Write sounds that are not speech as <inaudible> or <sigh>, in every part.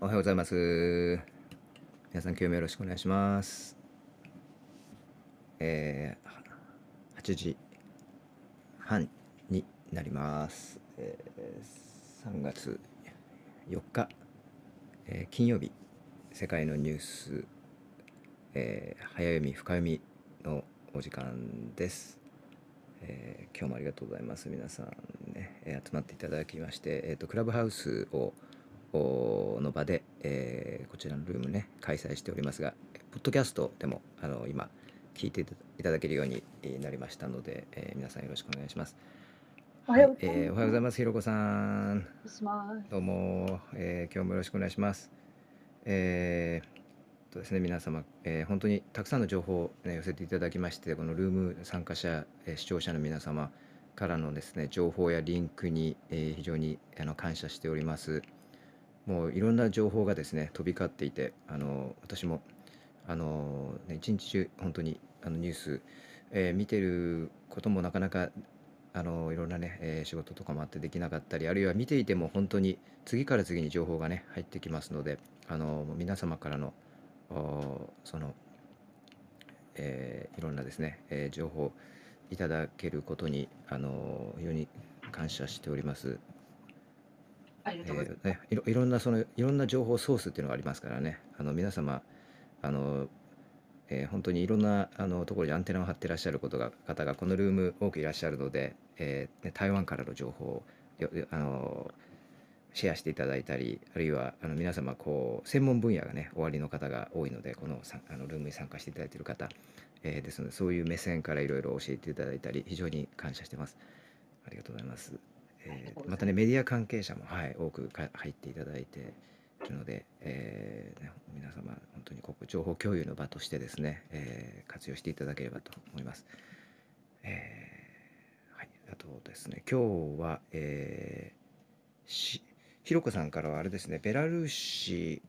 おはようございます。皆さん今日もよろしくお願いします。えー、8時半になります。えー、3月4日、えー、金曜日、世界のニュース、えー、早読み、深読みのお時間です。えー、今日もありがとうございます。皆さんね、え集まっていただきまして、えーと、クラブハウスをの場で、えー、こちらのルームね開催しておりますがポッドキャストでもあの今聞いていただけるようになりましたので、えー、皆さんよろしくお願いします。おはようございます。ひろこさん。どうも、えー、今日もよろしくお願いします。えー、とですね、皆様、えー、本当にたくさんの情報を、ね、寄せていただきまして、このルーム参加者、えー、視聴者の皆様からのですね、情報やリンクに、えー、非常にあの感謝しております。もういろんな情報がですね飛び交っていてあの私もあの、ね、一日中本当にあのニュース、えー見てることもなかなかあのいろんなね、えー仕事とかもあってできなかったりあるいは見ていても本当に次から次に情報がね入ってきますのであの皆様からのその、えーいろんなですね、えー情報いただけることにあの非常に感謝しております。ありがとうござい。ろんなそのいろんな情報ソースっていうのがありますからねあの皆様あの、えー、本当にいろんなあのところにアンテナを張ってらっしゃることが方がこのルーム多くいらっしゃるので、えー、台湾からの情報をあのシェアしていただいたりあるいはあの皆様こう専門分野がね終わりの方が多いのでこのあのルームに参加していただいている方、えー、ですのでそういう目線からいろいろ教えていただいたり非常に感謝してます。ありがとうございます。えー、またねメディア関係者も、はい、多く入っていただいているので、えーね、皆様本当にここ情報共有の場としてですね、えー、活用していただければと思います。えー、はい、あとですね今日は、えー、しひろこさんからはあれですねベラルーシ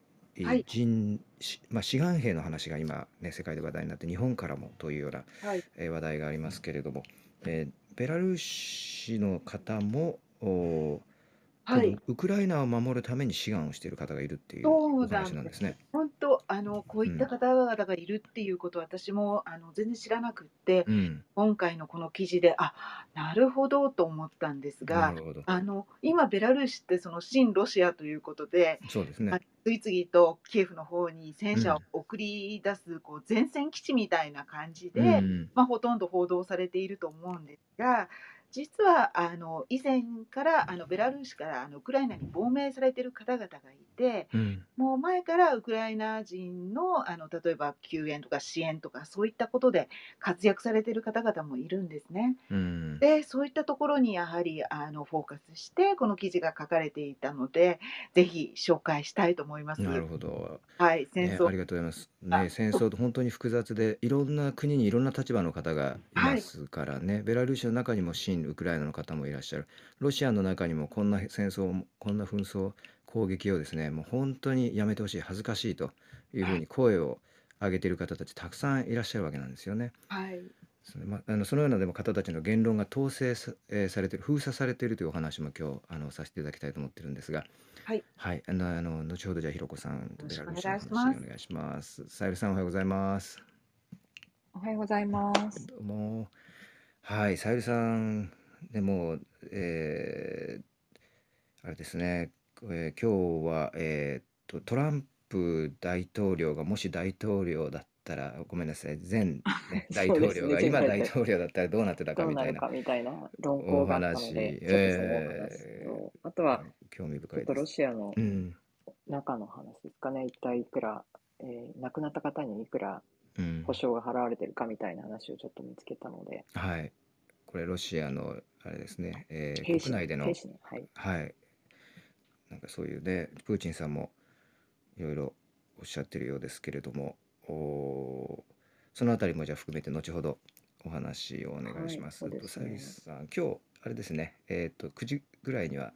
人、まあ、志願兵の話が今、ね、世界で話題になって日本からもというような、はい、えー、話題がありますけれども、えー、ベラルーシの方もおはい。ウクライナを守るために志願をしている方がいるっていうおそうなんなんですね。本当、あの、こういった方々がいるっていうこと、私も、あの、全然知らなくって、うん。今回のこの記事で、あ、なるほどと思ったんですなが、るほど。あの、今ベラルーシってその親ロシアということで、そうですね。次々とキエフの方に戦車を送り出す、こう、前線基地みたいな感じうで、ん。まあ、ほとんど報道されていると思うんですが実はあの以前からあのベラルーシからあのウクライナに亡命されている方々がいて、うん、もう前からウクライナ人のあの例えば救援とか支援とかそういったことで活躍されている方々もいるんですね。うん、でそういったところにやはりあのフォーカスしてこの記事が書かれていたのでぜひ紹介したいと思います。なるほど。はい、戦争、ね、ありがとうございます。ね、戦争と本当に複雑でいろんな国にいろんな立場の方がいますからね、はい、ベラルーシの中にも親ウクライナの方もいらっしゃるロシアの中にもこんな戦争こんな紛争攻撃をですねもう本当にやめてほしい恥ずかしいというふうに声を上げている方たちたくさんいらっしゃるわけなんですよね。はいそのまあのそのようなでも方たちの言論が統制さ,、えー、されている封鎖されているというお話も今日あのさせていただきたいと思ってるんですが、はい、はい、あのあの後ほどじゃあひろこさんベラルーシの話お願いします。さゆりさんおはようございます。おはようございます。どうもはいさゆりさん。でも、えー、あれですね、えー、今日は、えーと、トランプ大統領がもし大統領だったらごめんなさい。前、<laughs> ね、大統領が今大統領だったらどうなってたかみたいな。みたいな論考があったのでえー、あとは興味深いロシアの中の話ですかね、うん、一体いくら、えー、亡くなった方にいくら保証が払われてるかみたいな話をちょっと見つけたので、うん、はいこれロシアのあれですね、えー、国内での、はい、はい、なんかそういうねプーチンさんもいろいろおっしゃってるようですけれどもおそのあたりもじゃあ含めて後ほどお話をお願いします。はい、とさゆさん今日あれですねえっ、ー、と9時ぐらいには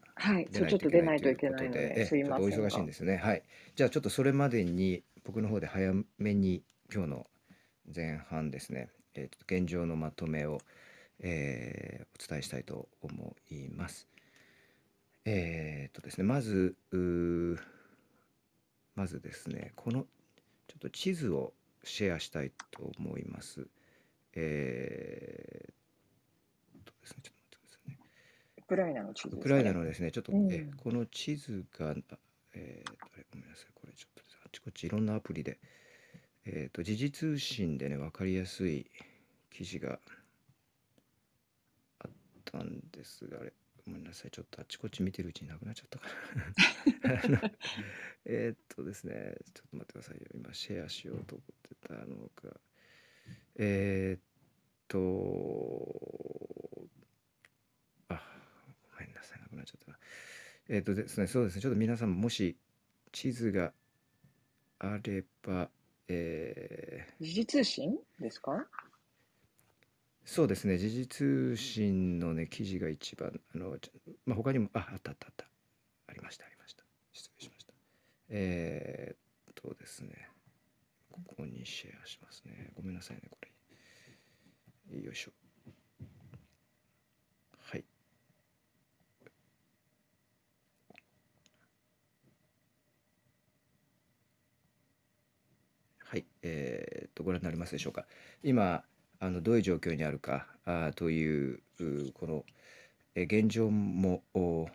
出ないといけないということで、はい、ちょっとお忙しいんですね。はい。じゃあちょっとそれまでに僕の方で早めに今日の前半ですね、えー、と現状のまとめをえー、お伝えしたいと思います。えー、っとですねまずまずですねこのちょっと地図をシェアしたいと思います。えー、とですね、ちょっと待ってくださいね。ウクライナの地図、ね、ウクライナのですね、ちょっと、うん、えこの地図が、えー、ごめんなさい、これちょっとあちこちいろんなアプリで、えっ、ー、と、時事通信でね、分かりやすい記事があったんですが、あれ、ごめんなさい、ちょっとあちこち見てるうちになくなっちゃったから <laughs> <laughs> えっとですね、ちょっと待ってくださいよ。今、シェアしようと思ってたのが、えー、っと、あ、ごめんなさい、なくなっちゃったな。えー、っとですね、そうですね、ちょっと皆さんもし地図があれば、えー、時事通信ですか？そうですね、時事通信のね、記事が一番、あの、まあ、他にも、あ、あったあったあった。ありました、ありました。失礼しました。えー、っとですね、ここにシェアしますね。ごめんなさいね、これ。よいしょ。はい。はい、えー、っと、ご覧になりますでしょうか。今、あのどういう状況にあるかあというこの現状もを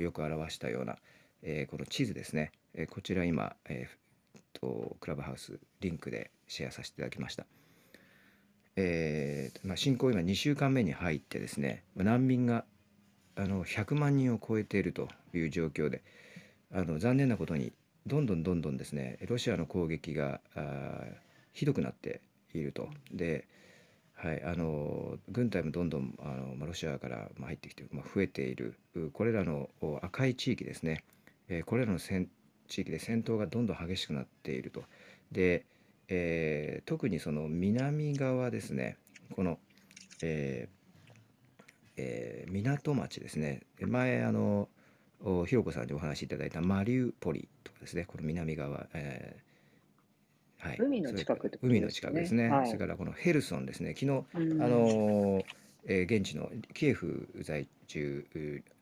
よく表したような、えー、この地図ですね、えー、こちら今、えー、とクラブハウスリンクでシェアさせていただきました。えーまあ、侵攻今2週間目に入ってですね難民があの100万人を超えているという状況であの残念なことにどんどんどんどんですねロシアの攻撃があひどくなっていると。ではい、あの軍隊もどんどんあの、ま、ロシアから入ってきて、ま、増えている。これらの赤い地域ですね、えー、これらの戦地域で戦闘がどんどん激しくなっていると。で、えー、特にその南側ですね。この、えーえー、港町ですね。前あのひろこさんにお話しいただいたマリウポリとかですね。この南側、えーはい、海の近くってことですね。海の近くですね。はい、それからこのヘルソンですね。昨日、あのえー、現地のキエフ在住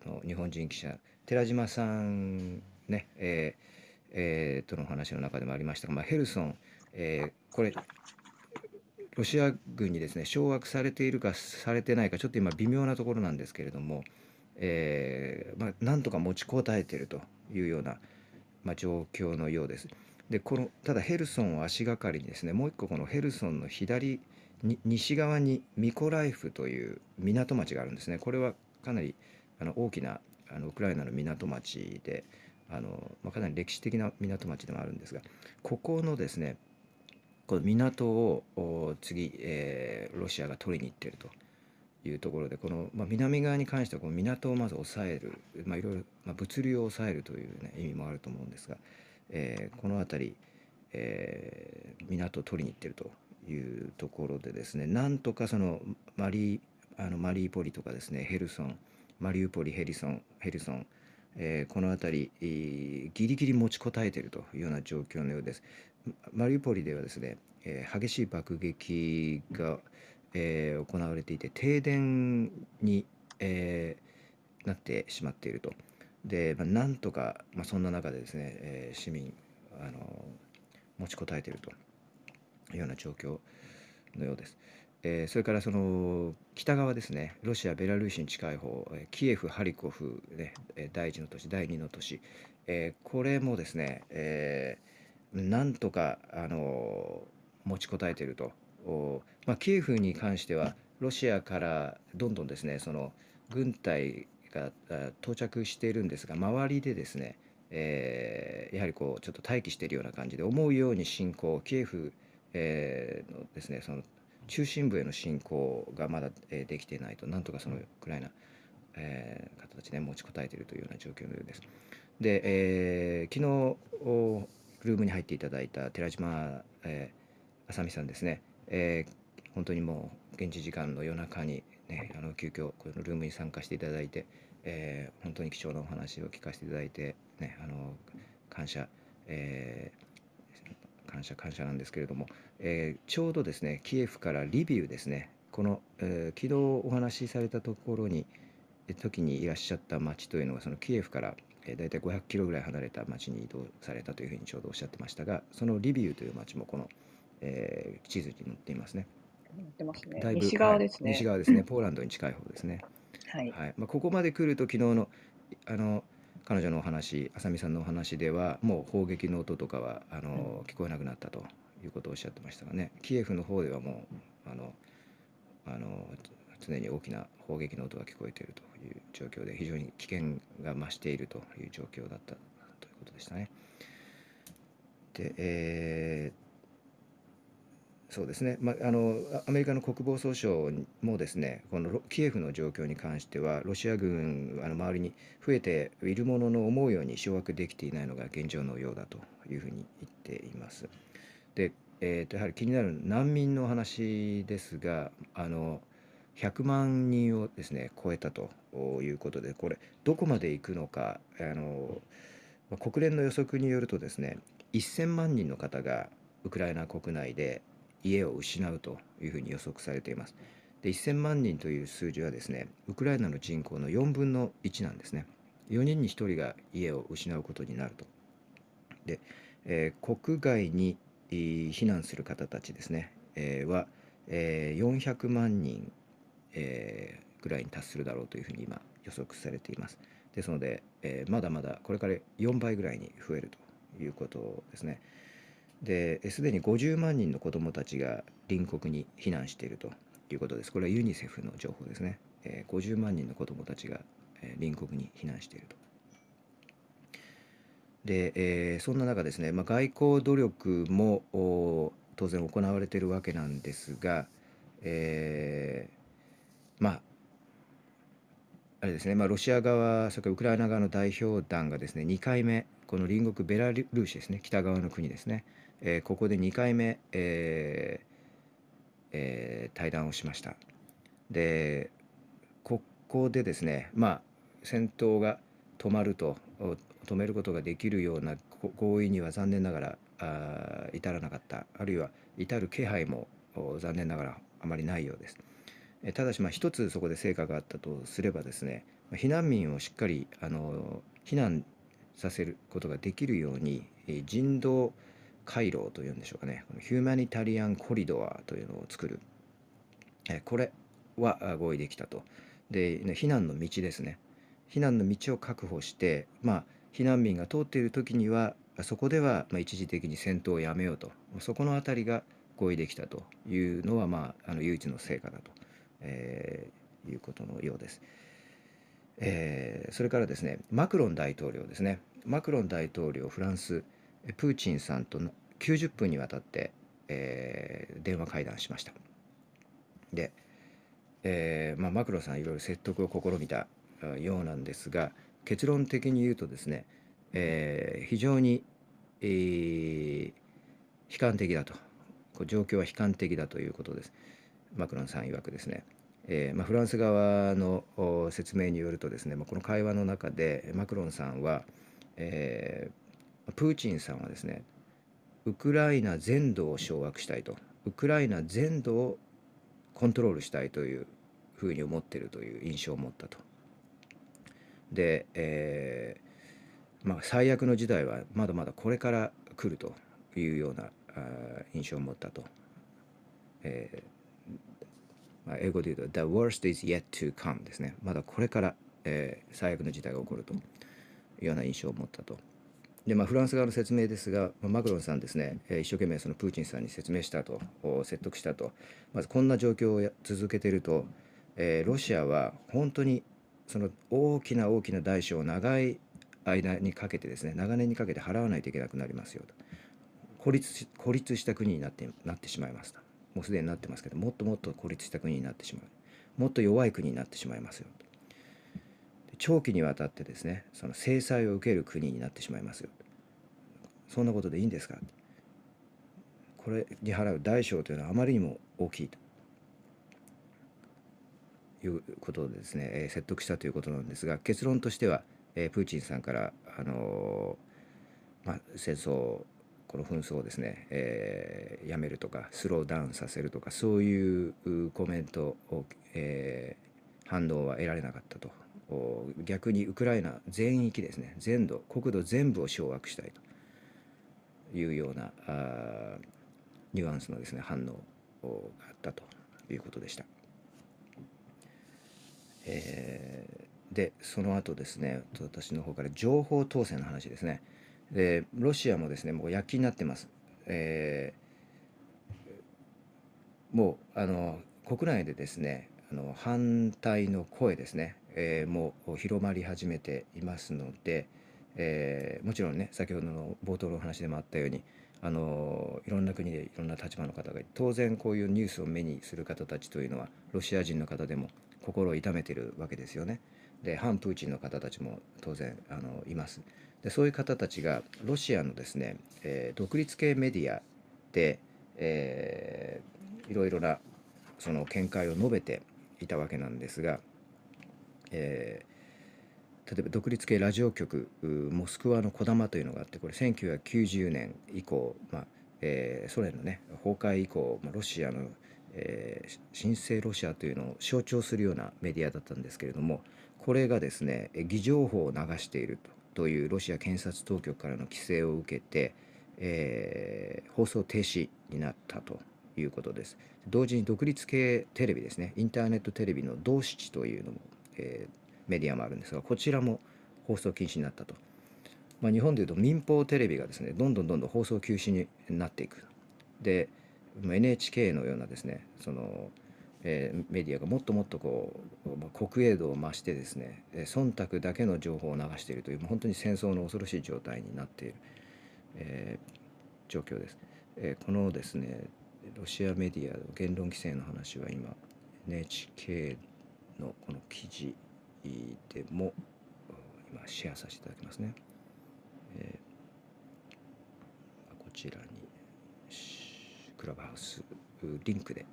の日本人記者寺島さんね、えーえー、との話の中でもありましたが、まあ、ヘルソン、えー、これロシア軍にですね掌握されているかされてないかちょっと今微妙なところなんですけれども、えーまあ、なんとか持ちこたえているというような、まあ、状況のようです。でこのただヘルソンを足がかりにですねもう一個このヘルソンの左に西側にミコライフという港町があるんですね。これはかなりあの大きなあのウクライナの港町であの、まあ、かなり歴史的な港町でもあるんですがここのですねこの港を次、えー、ロシアが取りに行ってるというところでこの、まあ、南側に関してはこの港をまず抑える、ま、いろいろ、ま、物流を抑えるという、ね、意味もあると思うんですがえー、この辺り、えー、港を取りに行ってるというところでですねなんとかそのマリあのマリーポリとかですねヘルソンマリウポリヘリソンヘルソン、えー、この辺り、ギリギリ持ちこたえているというような状況のようです。マリウポリではですね、えー、激しい爆撃が、えー、行われていて停電に、えー、なってしまっていると。で、まあ、なんとか、まあ、そんな中でですね、えー、市民あの持ちこたえているというような状況のようです。えー、それからその北側ですねロシアベラルーシに近い方キエフハリコフ、ね、第1の都市第2の都市、えー、これもですね、えー、なんとかあの持ちこたえているとお、まあ、キエフに関してはロシアからどんどんですねその軍隊が到着しているんですが周りでですね、えー、やはりこうちょっと待機しているような感じで思うように侵攻キエフ、えー、のですねその中心部への侵攻がまだ、えー、できていないとなんとかそのウクライナ、えー、方たちね持ちこたえているというような状況のようです。で、えー、昨日ルームに入っていただいた寺島、えー、あさみさんですね、えー、本当にもう現地時間の夜中にね、あの急遽このルームに参加していただいて、えー、本当に貴重なお話を聞かせていただいて、ね、あの感謝、えー、感謝感謝なんですけれども、えー、ちょうどですねキエフからリビウですねこの、えー、昨日お話しされたところに時にいらっしゃった町というのがそのキエフからえー、大体500キロぐらい離れた町に移動されたというふうにちょうどおっしゃってましたがそのリビウという町もこの、えー、地図に載っていますね。載ってますね。だいぶ西側ですね、はい、西側ですね。<laughs> ポーランドに近い方ですね。はい。はい、まあ、ここまで来ると昨日のあの彼女のお話、浅見さんのお話ではもう砲撃の音とかはあの、聞こえなくなったということをおっしゃってましたがね。キエフの方ではもうあのあの常に大きな砲撃の音が聞こえているという状況で非常に危険が増しているという状況だったということでしたね。で、えー、そうですね、まあ、あのアメリカの国防総省もですねこのキエフの状況に関してはロシア軍あの周りに増えているものの思うように掌握できていないのが現状のようだというふうに言っています。で、えー、とやはり気になる難民の話ですがあの100万人をですね超えたということでこれどこまで行くのかあの国連の予測によるとですね1000万人の方がウクライナ国内で家を失うというふうに予測されています。で1000万人という数字はですねウクライナの人口の4分の1なんですね。4人に1人が家を失うことになると。で、えー、国外に避難する方たちですね、えー、は、えー、400万人え、ぐらいに達するだろうというふうに今予測されています。ですので、え、まだまだこれから4倍ぐらいに増えるということですね。ですでに50万人の子どもたちが隣国に避難しているということです。これはユニセフの情報ですね。えー、50万人の子どもたちが、えー、隣国に避難していると。で、えー、そんな中ですね、まあ、外交努力も当然行われているわけなんですが、えーまああれですね、まあ、ロシア側、それからウクライナ側の代表団がですね、2回目、この隣国ベラルーシですね、北側の国ですね、えー、ここで2回目、えーえー、対談をしました。で、ここでですね、まあ、戦闘が止まると、止めることができるような合意には残念ながらあ至らなかった、あるいは至る気配も残念ながらあまりないようです。ただしまあ一つそこで成果があったとすればですね避難民をしっかりあの避難させることができるように人道回廊というんでしょうかね。このヒューマニタリアンコリドアというのを作る。えこれは合意できたと。で避難の道ですね。避難の道を確保してまあ避難民が通っている時にはそこでは一時的に戦闘をやめようと。そこの辺りが合意できたというのはまああの唯一の成果だと。えー、いうことのようです。えー、それからですねマクロン大統領ですね。マクロン大統領フランスプーチンさんと90分にわたって、えー、電話会談しました。で、えーまあ、マクロさんいろいろ説得を試みたようなんですが結論的に言うとですね、えー、非常に、えー、悲観的だと。状況は悲観的だということです。マクロンさん曰くですね、えーまあ、フランス側の説明によるとですね、まあ、この会話の中でマクロンさんは、えー、プーチンさんはですねウクライナ全土を掌握したいとウクライナ全土をコントロールしたいというふうに思っているという印象を持ったと。で、えーまあ、最悪の時代はまだまだこれから来るというようなあ印象を持ったと、えまあ、英語で言うと The worst is yet to come ですね。まだこれから、えー、最悪の事態が起こるというような印象を持ったと。で、まあ、フランス側の説明ですが、マクロンさんですね、えー、一生懸命そのプーチンさんに説明したと、説得したと。まずこんな状況を続けていると、えー、ロシアは本当にその大きな大きな代償を長い間にかけてですね、長年にかけて払わないといけなくなりますよと。孤立孤立した国になってなってしまいますと。もうすでになってますけどもっともっと孤立した国になってしまうもっと弱い国になってしまいますよと長期にわたってですねその制裁を受ける国になってしまいますよ。そんなことでいいんですか？これに払う大小というのはあまりにも大きいと。いうことでですね、え説得したということなんですが結論としては、えプーチンさんから、あのまあ、戦争この紛争をですね、えー、やめるとかスローダウンさせるとかそういうコメントを、えー、反応は得られなかったと。逆にウクライナ全域ですね全土国土全部を掌握したいというようなニュアンスのですね反応があったということでした。えー、でその後ですね私の方から情報統制の話ですね。でロシアもですねもう躍起になってます。えー、もうあの国内でですねあの反対の声ですね、えー、もう広まり始めていますので、えー、もちろんね先ほどの冒頭のお話でもあったようにあのいろんな国でいろんな立場の方が当然こういうニュースを目にする方たちというのはロシア人の方でも心を痛めてるわけですよね。で反プーチンの方たちも当然あのいます。でそういう方たちがロシアのですね、えー、独立系メディアで、えー、いろいろなその見解を述べていたわけなんですが、えー、例えば独立系ラジオ局モスクワのこだまというのがあってこれ1990年以降、まあえー、ソ連のね崩壊以降、まあ、ロシアの、えー、新生ロシアというのを象徴するようなメディアだったんですけれどもこれがですね偽情報を流しているというロシア検察当局からの規制を受けて、えー、放送停止になったということです。同時に独立系テレビですねインターネットテレビの同七というのも、えー、メディアもあるんですがこちらも放送禁止になったと、まあ、日本でいうと民放テレビがですねどんどんどんどん放送休止になっていくで NHK のようなですねその、えー、メディアがもっともっとこう、まあ、国営度を増してですね忖度だけの情報を流しているというもう本当に戦争の恐ろしい状態になっている、えー、状況です。えー、このですねロシアメディアの言論規制の話は今 NHK のこの記事でも今シェアさせていただきますね。えー、こちらにクラブハウスリンクで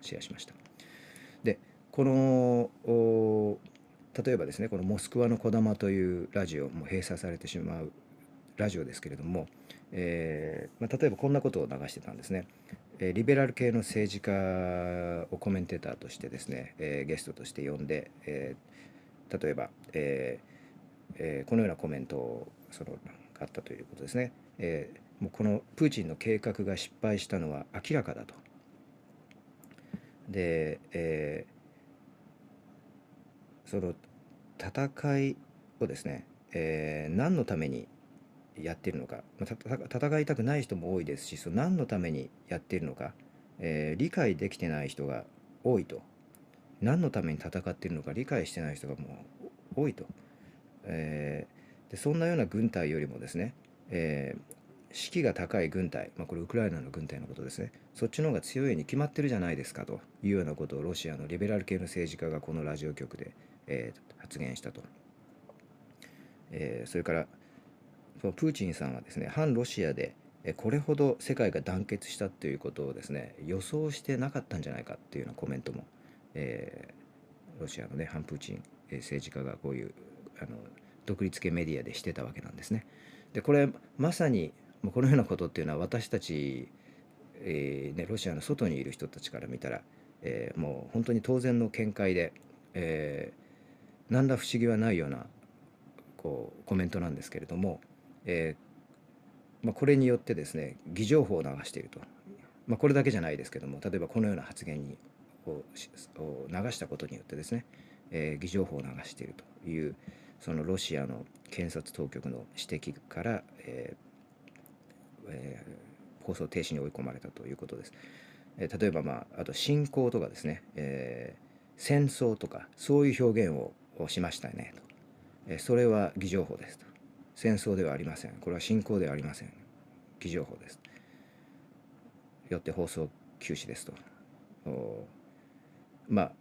シェアしました。でこの例えばですねこの「モスクワのこだま」というラジオも閉鎖されてしまうラジオですけれどもえーまあ、例えばこんなことを流してたんですね、えー、リベラル系の政治家をコメンテーターとしてですね、えー、ゲストとして呼んで、え、例えば、ええ、このようなコメントをそのあったということですね、え、もうこのプーチンの計画が失敗したのは明らかだと。で、え、その戦いをですね、え、何のためにやってるのか、戦いたくない人も多いですしその何のためにやっているのか、えー、理解できてない人が多いと。何のために戦っているのか理解してない人がもう多いと、えー、でそんなような軍隊よりもですね、えー、士気が高い軍隊、まあ、これウクライナの軍隊のことですね。そっちの方が強いに決まってるじゃないですかと。いうようなことをロシアのリベラル系の政治家がこのラジオ局で、えー、発言したと、えー、それからそのプーチンさんはですね反ロシアでこれほど世界が団結したっていうことをですね予想してなかったんじゃないかっていうようなコメントも、えー、ロシアのね反プーチン政治家がこういうあの独立系メディアでしてたわけなんですね。でこれまさにこのようなことっていうのは私たち、えーね、ロシアの外にいる人たちから見たら、えー、もう本当に当然の見解で、えー、何ら不思議はないようなこうコメントなんですけれども、えー、まあ、これによってですね偽情報を流していると、まあ、これだけじゃないですけども例えばこのような発言にを流したことによってですね、えー、偽情報を流しているというそのロシアの検察当局の指摘から、えーえー、放送停止に追い込まれたということです。えー、例えば、まあ、あと侵攻とかですね、えー、戦争とかそういう表現をしましたねと、え、それは偽情報ですと。戦争ではありません。これは侵攻ではありません。偽情報です。よって放送休止ですと。まあ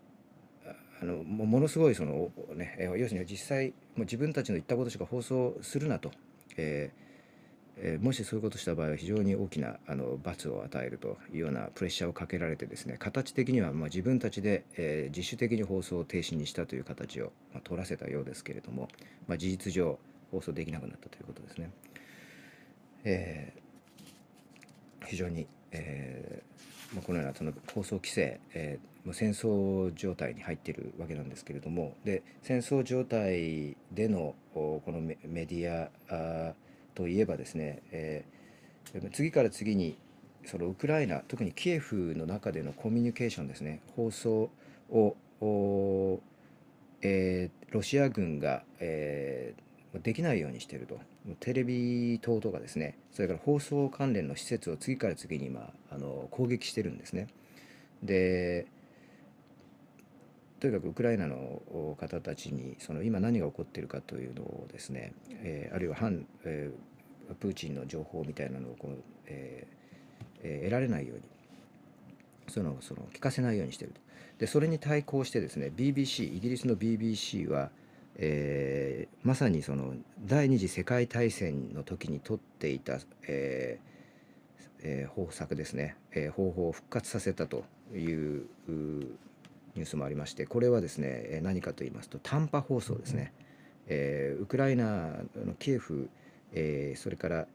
あのものすごいそのね要するに実際もう自分たちの言ったことしか放送するなと、えーえー、もしそういうことした場合は非常に大きなあの罰を与えるというようなプレッシャーをかけられてですね形的にはまあ自分たちで、えー、自主的に放送を停止にしたという形を、まあ、取らせたようですけれども、まあ、事実上放送できなくなったということですね。えー、非常に、えー、まあ、このようなその放送規制、えー、戦争状態に入っているわけなんですけれどもで戦争状態でのこのメディアといえばですね、えー、次から次にそのウクライナ特にキエフの中でのコミュニケーションですね放送を、えー、ロシア軍が、えー、できないようにしてると。テレビ塔とかですね。それから放送関連の施設を次から次に今あの攻撃してるんですね。でとにかくウクライナの方たちにその今何が起こってるかというのをですね、えー、あるいは反、えー、プーチンの情報みたいなのをこう、えーえ得られないように。そのその聞かせないようにしてると。でそれに対抗してですね BBC イギリスの BBC は、えー、まさにその第二次世界大戦の時に取っていた、えーえー、方策ですね、えー、方法を復活させたというニュースもありましてこれはですね何かと言いますと短波放送ですね、えー、ウクライナのキエフ、えー、それから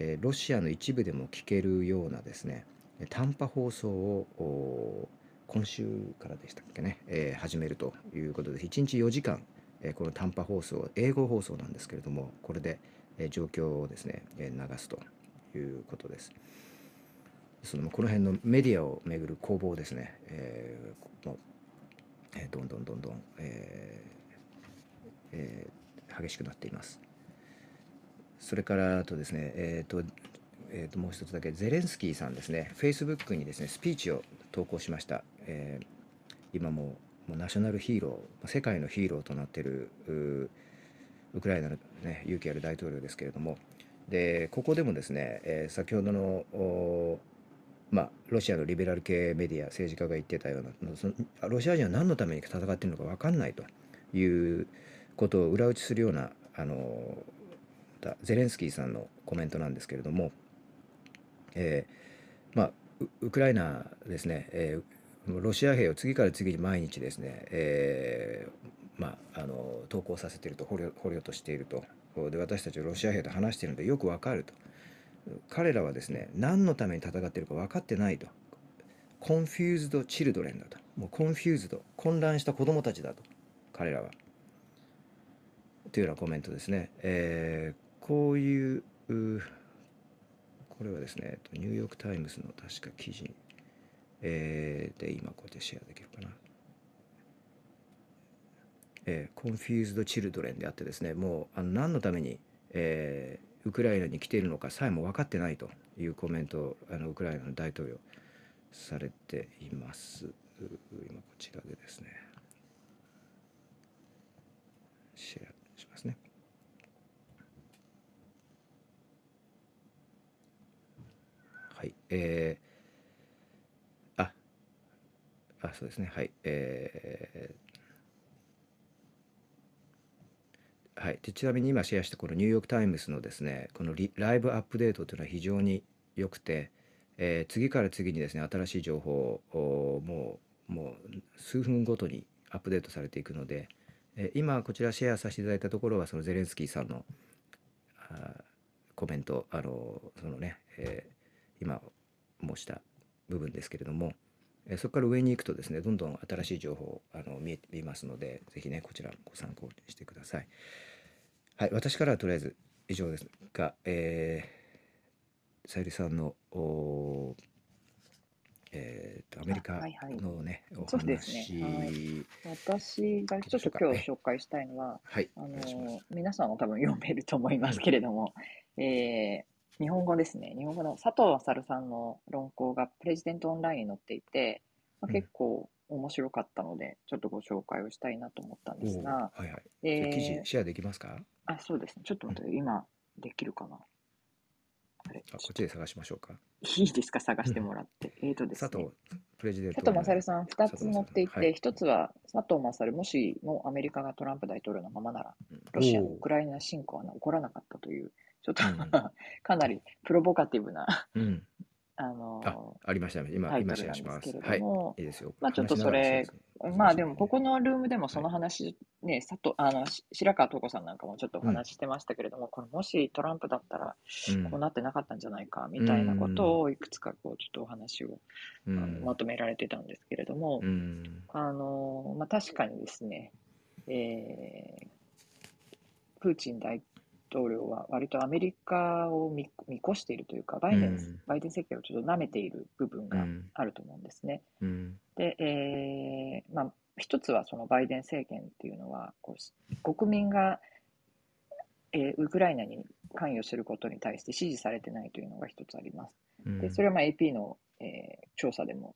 えロシアの一部でも聞けるようなですね短波放送を今週からでしたっけね、えー、始めるということで1日4時間、え、この短波放送英語放送なんですけれどもこれで、え、状況をですね、え流すということです。そのこの辺のメディアをめぐる攻防ですね、えーもうえー、どんどんどんどん、えーえー、激しくなっています。それからとですね、えーとえー、ともう一つだけゼレンスキーさんですねフェイスブックにですねスピーチを投稿しました、えー、今ももうナショナルヒーロー世界のヒーローとなっているウクライナの、ね、勇気ある大統領ですけれども。でここでもですね、えー、先ほどのまあ、ロシアのリベラル系メディア政治家が言ってたようなそのロシア人は何のために戦っているのか分かんないということを裏打ちするようなあのゼレンスキーさんのコメントなんですけれども、えー、まあウクライナですね、えー、ロシア兵を次から次に毎日ですね、えー、まあ、あの投降させていると捕虜捕虜としていると。で私たちはロシア兵と話しているのでよくわかると。彼らはですね何のために戦っているか分かってないと。confused children だと。もう confused 混乱した子供たちだと。彼らは。というようなコメントですね、えー、こういうこれはですねニューヨーク・タイムズの確か記事、えー、で今こうやってシェアできるかな。えー、 confused children であってですねもうあの何のために、えー、ウクライナに来ているのかさえも分かってないというコメントをあのウクライナの大統領されています。今こちらでですねシェアしますね。はい。えー、あ、そうですね。はい。えー、はい、でちなみに今シェアしたこのニューヨーク・タイムズのですねこのライブアップデートというのは非常に良くて、えー、次から次にですね新しい情報をもうもう数分ごとにアップデートされていくので、えー、今こちらシェアさせていただいたところはそのゼレンスキーさんのあコメントあのそのね、えー今申した部分ですけれども、えそこから上に行くとですねどんどん新しい情報あの見えますので是非ねこちらご参考にしてください。はい私からはとりあえず以上ですが、えー、さゆりさんのおえーと、アメリカのね、はいはい、お話。ね、はい、私がちょっと今日紹介したいのは、はい、あの皆さんも多分読めると思いますけれども、えー、日本語ですね。日本語の佐藤勝さんの論考がプレジデントオンラインに載っていて、まあ、結構面白かったので、ちょっとご紹介をしたいなと思ったんですが、はいはい。えー、記事シェアできますか？あ、そうですね。ちょっと待って、うん、今できるかな？あれあこっちで探しましょうか。いいですか、探してもらって。えっとですね。佐藤プレジデント。佐藤勝さん、2つ載っていて、1、はい、つは佐藤勝、もしもアメリカがトランプ大統領のままなら、ロシアのウクライナ侵攻は起こらなかったというちょっと、うん、<laughs> かなりプロボカティブなあのありましたね。今、今シェアします。はい。いいですよ。まあちょっとそれ、まあでもここのルームでもその話、ね、佐藤、あの、白川東子さんなんかもちょっとお話してましたけれども、これもしトランプだったらこうなってなかったんじゃないかみたいなことをいくつかこうちょっとお話を、あのまとめられてたんですけれども、あの、まあ確かにですね、えー、プーチン大統領は割とアメリカを見越しているというか、バイデン、うん、バイデン政権をちょっと舐めている部分があると思うんですね。うん、で、えーまあ、一つはそのバイデン政権っていうのはこう、国民が、えー、ウクライナに関与することに対して支持されてないというのが一つあります。でそれはまあ AP の、えー、調査でも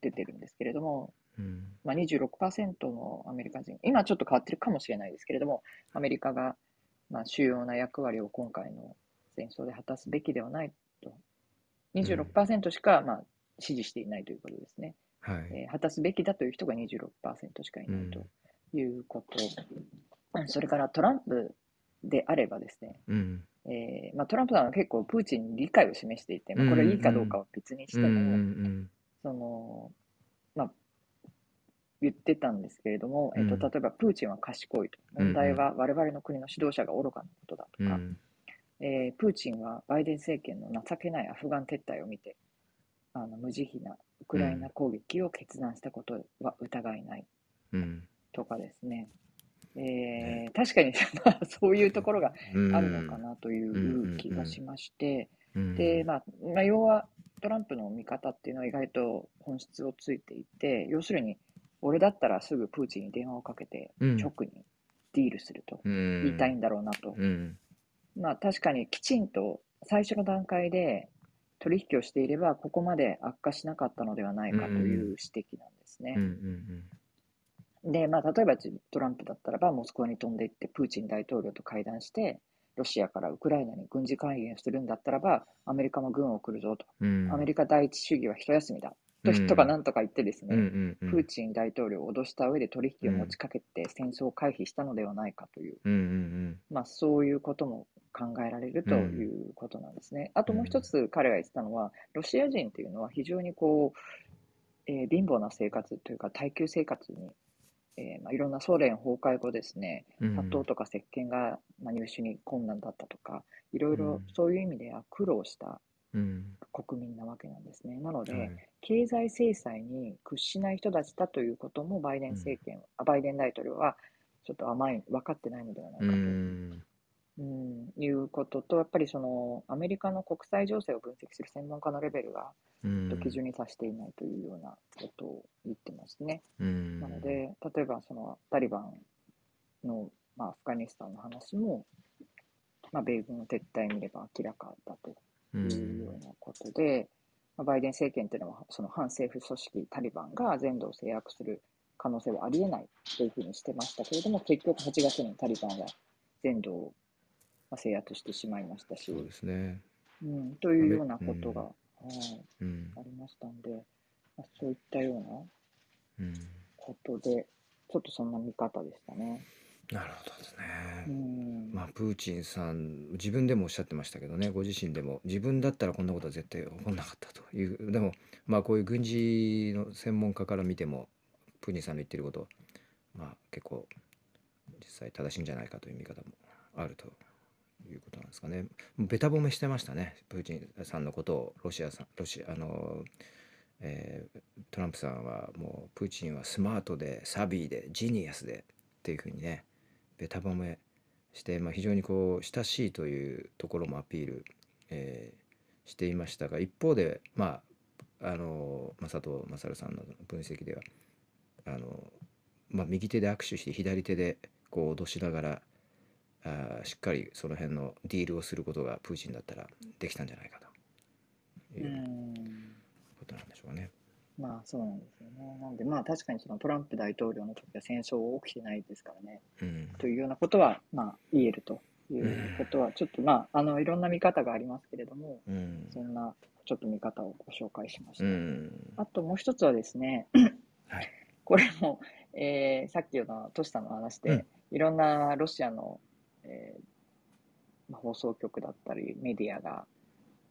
出てるんですけれども、うん。まあ、26%のアメリカ人、今ちょっと変わってるかもしれないですけれども、アメリカがまあ、主要な役割を今回の戦争で果たすべきではないと、26%しか、まあ、支持していないということですね。はい。えー、果たすべきだという人が26%しかいないということ、うん、それからトランプであればですね、うん。えーまあ、トランプさんは結構プーチンに理解を示していて、まあ、これはいいかどうかは別にしても、うんうん、そのまあ、言ってたんですけれども、えっと、例えばプーチンは賢いと、問題は我々の国の指導者が愚かなことだとか、えー、プーチンはバイデン政権の情けないアフガン撤退を見て、あの無慈悲なウクライナ攻撃を決断したことは疑いない。とかですね、えー、確かに <laughs> そういうところがあるのかなという気がしまして、で、まあ、まあ、要はトランプの見方っていうのは意外と本質をついていて、要するに俺だったらすぐプーチンに電話をかけて、直にディールすると言いたいんだろうなと。まあ確かにきちんと最初の段階で取引をしていれば、ここまで悪化しなかったのではないかという指摘なんですね。で、まあ、例えばトランプだったらば、モスクワに飛んでいって、プーチン大統領と会談して、ロシアからウクライナに軍事介入するんだったらば、アメリカも軍を送るぞと、アメリカ第一主義は一休みだとかなんとか言ってですね、プーチン大統領を脅した上で取引を持ちかけて戦争を回避したのではないかという、まあ、そういうことも考えられるということなんですね。あともう一つ彼が言ってたのは、ロシア人というのは非常にこう、えー、貧乏な生活というか耐久生活に、えーまあ、いろんなソ連崩壊後ですね、砂糖とか石鹸が、まあ、入手に困難だったとか、いろいろそういう意味では苦労した国民なわけなんですね。なので、はい、経済制裁に屈しない人たちだということもバイデン政権、うん、バイデン大統領はちょっと甘い、分かってないのではないかと。うん。うん。いうことと、やっぱりそのアメリカの国際情勢を分析する専門家のレベルが基準に達していないというようなことを言ってますね。なので、例えばそのタリバンの、まあ、アフガニスタンの話も、まあ、米軍の撤退見れば明らかだというようなことで、まあ、バイデン政権というのは、その反政府組織タリバンが全土を制圧する可能性はありえないというふうにしてましたけれども、結局8月にタリバンは全土を制圧してしまいましたし、そうですね。うん、というようなことが、うん、はい、うん、ありましたんで、まあ、そういったようなことで、ちょっとそんな見方でしたね。なるほどですね。まあ、プーチンさん、自分でもおっしゃってましたけどね、ご自身でも、自分だったらこんなことは絶対起こんなかったという、でも、まあ、こういう軍事の専門家から見ても、プーチンさんの言ってること、まあ、結構、実際正しいんじゃないかという見方もあるということなんですかね。べた褒めしてましたね、プーチンさんのことを、ロシアさん、ロシア、あの、えー、トランプさんはもう、プーチンはスマートで、サビーで、ジニアスでっていうふうにね、べた褒めして、まあ、非常にこう親しいというところもアピール、えー、していましたが一方でまああの佐藤勝さんの分析ではあの、まあ、右手で握手して左手でこう脅しながらあしっかりその辺のディールをすることがプーチンだったらできたんじゃないかということなんでしょうね。まあそうなんですよね。なんでまあ確かにそのトランプ大統領の時は戦争起きてないですからね。うん、というようなことはまあ言えるということは、ちょっとまああのいろんな見方がありますけれども、うん、そんなちょっと見方をご紹介しました。うん、あともう一つはですね、はい、これも、えー、さっきのトシさんの話で、いろんなロシアの、えー、放送局だったりメディアが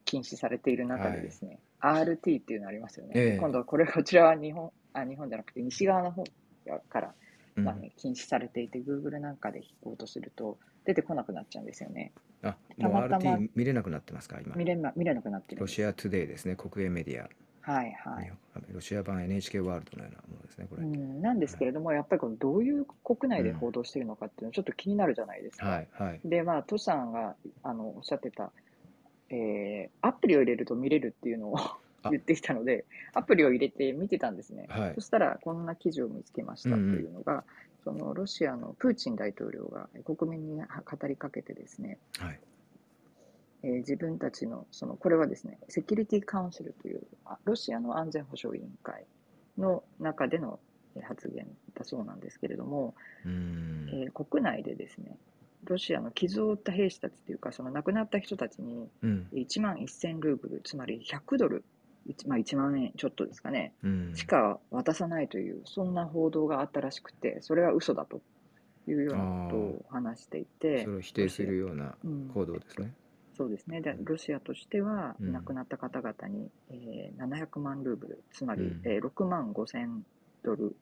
禁止されている中でですね、はい RT っていうのありますよね。えー、今度はこれ、こちらは日本、あ、日本じゃなくて西側の方から、まあね、禁止されていて、Google なんかで引こうとすると、出てこなくなっちゃうんですよね。あ、たまたま RT 見れなくなってますか、今。見れ,、ま、見れなくなってるロシアトゥデイですね、国営メディア。はいはい。ロシア版 NHK ワールドのようなものですね、これ。うん、なんですけれども、やっぱりこのどういう国内で報道しているのかっていうのはちょっと気になるじゃないですか。はいはい、で、まあ、トシさんがあのおっしゃってた、えー、アプリを入れると見れるっていうのを <laughs> 言ってきたので、アプリを入れて見てたんですね。はい、そしたら、こんな記事を見つけましたというのが、うんうん、そのロシアのプーチン大統領が国民に語りかけてですね、はい。えー、自分たちの、その、これはですね、セキュリティカウンセルという、ロシアの安全保障委員会の中での発言だそうなんですけれども、えー、国内でですね、ロシアの傷を負った兵士たちというか、その亡くなった人たちに、1万1000ルーブル、つまり100ドル、1, まあ、1万円ちょっとですかね、しか渡さないという、そんな報道があったらしくて、それは嘘だというようなことを話していて、それを否定するような行動ですね。うんそうですね。で、ロシアとしては、亡くなった方々に、えー、700万ルーブル、つまり、うん、えー、6万5千ドル、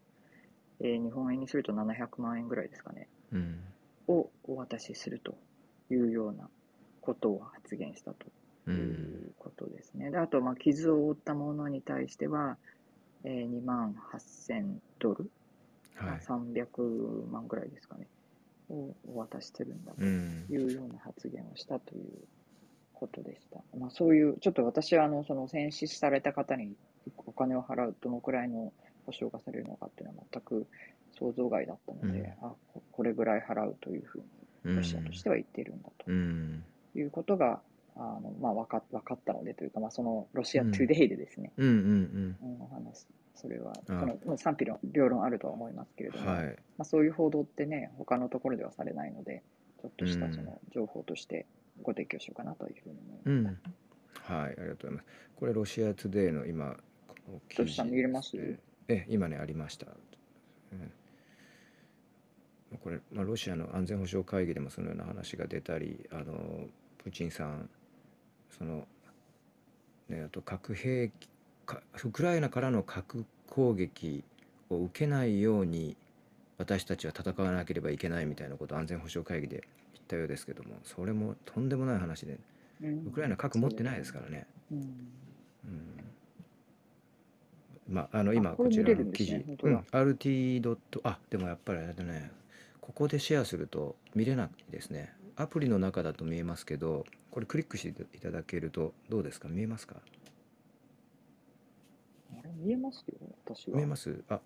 えー、日本円にすると700万円ぐらいですかね、うん、をお渡しするというようなことを発言したということですね。であと、まあ、傷を負った者に対しては、えー、2万8000ドル、はい、300万ぐらいですかね、をお渡しするんだというような発言をしたということでした。まあ、そういう、ちょっと私はあのその戦死された方にお金を払う、どのくらいの保証がされるのかっていうのは全く想像外だったので、うん、あこれぐらい払うというふうにロシアとしては言っているんだと、いうことが、あのまあ、分か分かったのでというか、まあ、そのロシアトゥデイでですね、うんうんうん、話それはその賛否両論あるとは思いますけれども、はい、まあ、そういう報道ってね他のところではされないのでちょっとしたその情報としてご提供しようかなというふうに思いました。うん、はい、ありがとうございます。これロシアトゥデイの今え今ねありました。うんこれ、まあ、ロシアの安全保障会議でもそのような話が出たりあのプーチンさんその、ね、あと核兵器ウクライナからの核攻撃を受けないように私たちは戦わなければいけないみたいなことを安全保障会議でったようですけどもそれもとんでもない話で、うん、ウクライナ核持ってないですからね。うん、うん。まあ、あの今こちらの記事、ねうん、RT. あでもやっぱりあれだねここでシェアすると見れないですねアプリの中だと見えますけどこれクリックしていただけるとどうですか？見えますか？見えますよ私は見えます？あ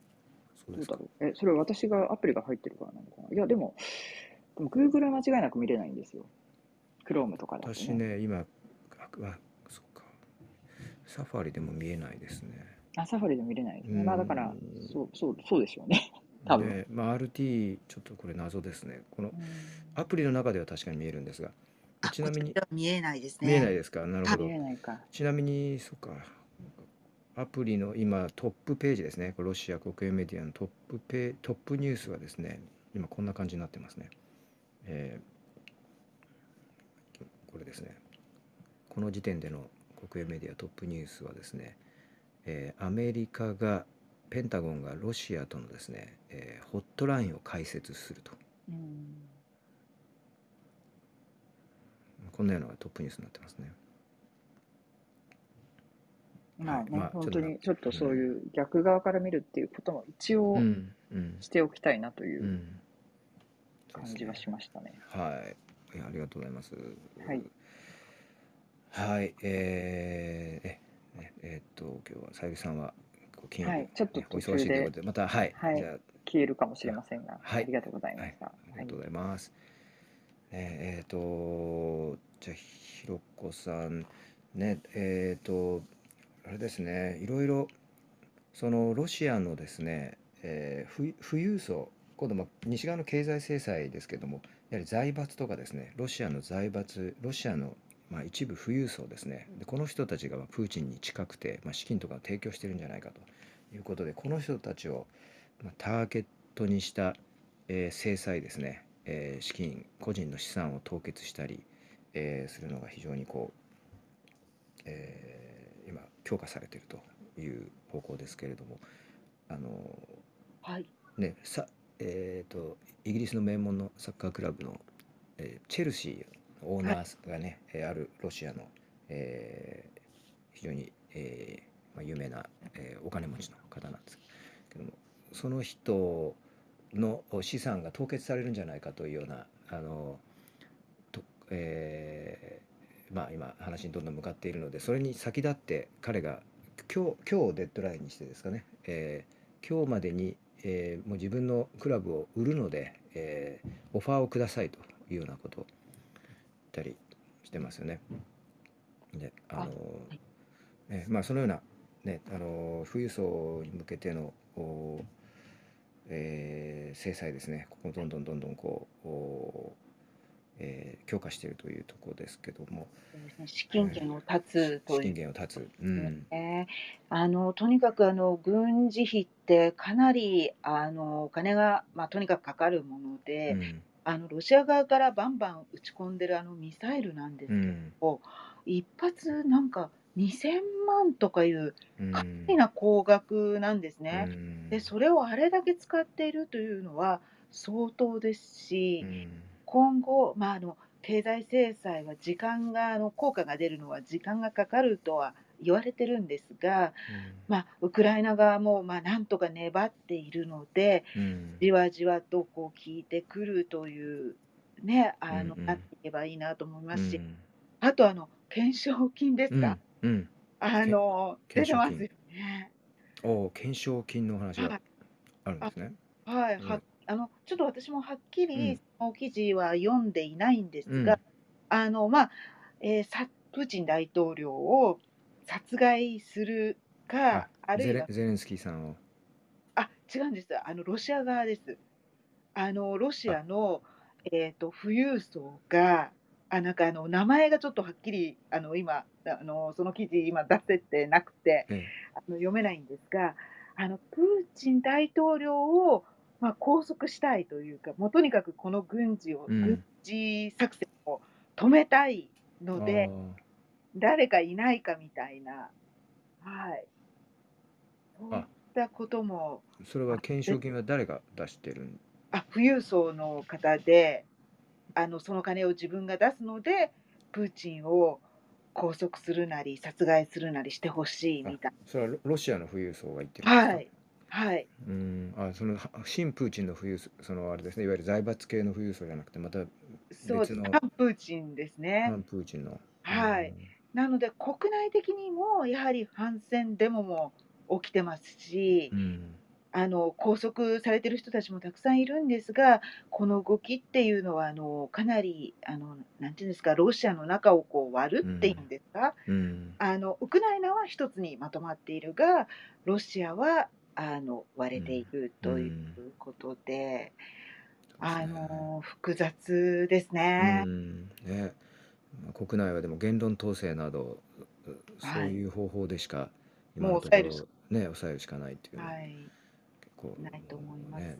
そうですかえそれは私がアプリが入ってるからなのかな？いやでもでも Google は間違いなく見れないんですよ。Chrome とかだと、ね、私ね、今、あ、そっか。サファリでも見えないですね。あ、サファリでも見れないですね。まあだから、そう、そう、そうでしょうね。多分。で、まあ RT、ちょっとこれ謎ですね。このアプリの中では確かに見えるんですが、ちなみに。見えないですね。見えないですか？なるほど。ちなみに、そっか。アプリの今トップページですね。ロシア国営メディアのトップペトップニュースはですね、今こんな感じになってますね。えー、これですねこの時点での国営メディアトップニュースはですね、えー、アメリカがペンタゴンがロシアとのですね、えー、ホットラインを開設すると、こんなようなトップニュースになってますね。まあね、まあ、本当にちょっとそういう逆側から見るっていうことも一応しておきたいなという感じはしましたね。はい。いやありがとうございます。はい。はい、えー、え、えー、っと、今日はさゆりさんは、金曜日、はい、ちょっとお忙しいということで、また、はい、はい、じゃ消えるかもしれませんが、はい、ありがとうございました。はい、ありがとうございます。えー、っと、じゃあ、ひろこさん、ね、えー、っと、あれですね、いろいろ、そのロシアのですね、えー、富裕層今度も西側の経済制裁ですけどもやはり財閥とかですねロシアの財閥ロシアのまあ一部富裕層ですね。でこの人たちがプーチンに近くて、まあ、資金とかを提供してるんじゃないかと。いうことでこの人たちをまあターゲットにした、えー、制裁ですね、えー、資金個人の資産を凍結したり、えー、するのが非常にこう、え今強化されているという方向ですけれども。あの、はい。ねさえーと、イギリスの名門のサッカークラブの、えー、チェルシーのオーナーがね、はい、あるロシアの、えー、非常に、えーまあ、有名な、えー、お金持ちの方なんですけどもその人の資産が凍結されるんじゃないかというようなあのと、えー、まあ、今話にどんどん向かっているのでそれに先立って彼が今日今日デッドラインにしてですかね、えー、今日までに、えー、もう自分のクラブを売るので、えー、オファーをくださいというようなことをったりしてますよね。であのえー、まあそのような、ね、あの富裕層に向けてのえー、制裁ですね。ここどんどんどんどんこう、えー、強化しているというところですけども、ね、資金源を断つという、資金源を断つ、うん。えー、あのとにかくあの軍事費ってかなりあのお金が、まあ、とにかくかかるもので、うん、あのロシア側からバンバン撃ち込んでるあのミサイルなんですけど、うん、一発なんか2000万とかいうかなりな高額なんですね。で、それをあれだけ使っているというのは相当ですし、今後、まあ、あの経済制裁は時間があの効果が出るのは時間がかかるとは言われてるんですが、まあ、ウクライナ側もまあなんとか粘っているので、じわじわとこう効いてくるという、ね、あの、なっていけばいいなと思いますし、あとあの懸賞金ですか、うん。あの、出てますよね。おお、懸賞金の話があるんですね。はい、はあの、ちょっと私もはっきりその記事は読んでいないんですが、あの、まあ、えーさプーチン大統領を殺害するか、あ、あるゼいレはゼレンスキーさんを。あ、違うんです。あの、ロシア側です。あの、ロシアの、えっと、富裕層が、あ、なんかあの、名前がちょっとはっきり、あの、今、あの、その記事今出せてなくて、ええ。あの、読めないんですが、あの、プーチン大統領を、まあ、拘束したいというか、もうとにかくこの軍事を、軍事作戦を止めたいので、誰かいないかみたいな、はい。そういったこともそれは懸賞金は誰が出してるん？あ、富裕層の方であのその金を自分が出すのでプーチンを拘束するなり殺害するなりしてほしいみたいそれはロシアの富裕層が言ってるんですか？はい。はい。うん。あその新プーチンの富裕層そのあれですねいわゆる財閥系の富裕層じゃなくてまた別の反プーチンですね。反プーチンの。はいなので国内的にもやはり反戦デモも起きてますし、うん、あの拘束されてる人たちもたくさんいるんですが、この動きっていうのはあのかなりあのなんていうんですか、ロシアの中をこう割るっていうんですか、うん、あのウクライナは一つにまとまっているが、ロシアはあの割れているということで、うん、あの複雑ですね。ね国内はでも言論統制などそういう方法でしか今のところ、ね、抑えるしかないという。はい構ないと思います。ね、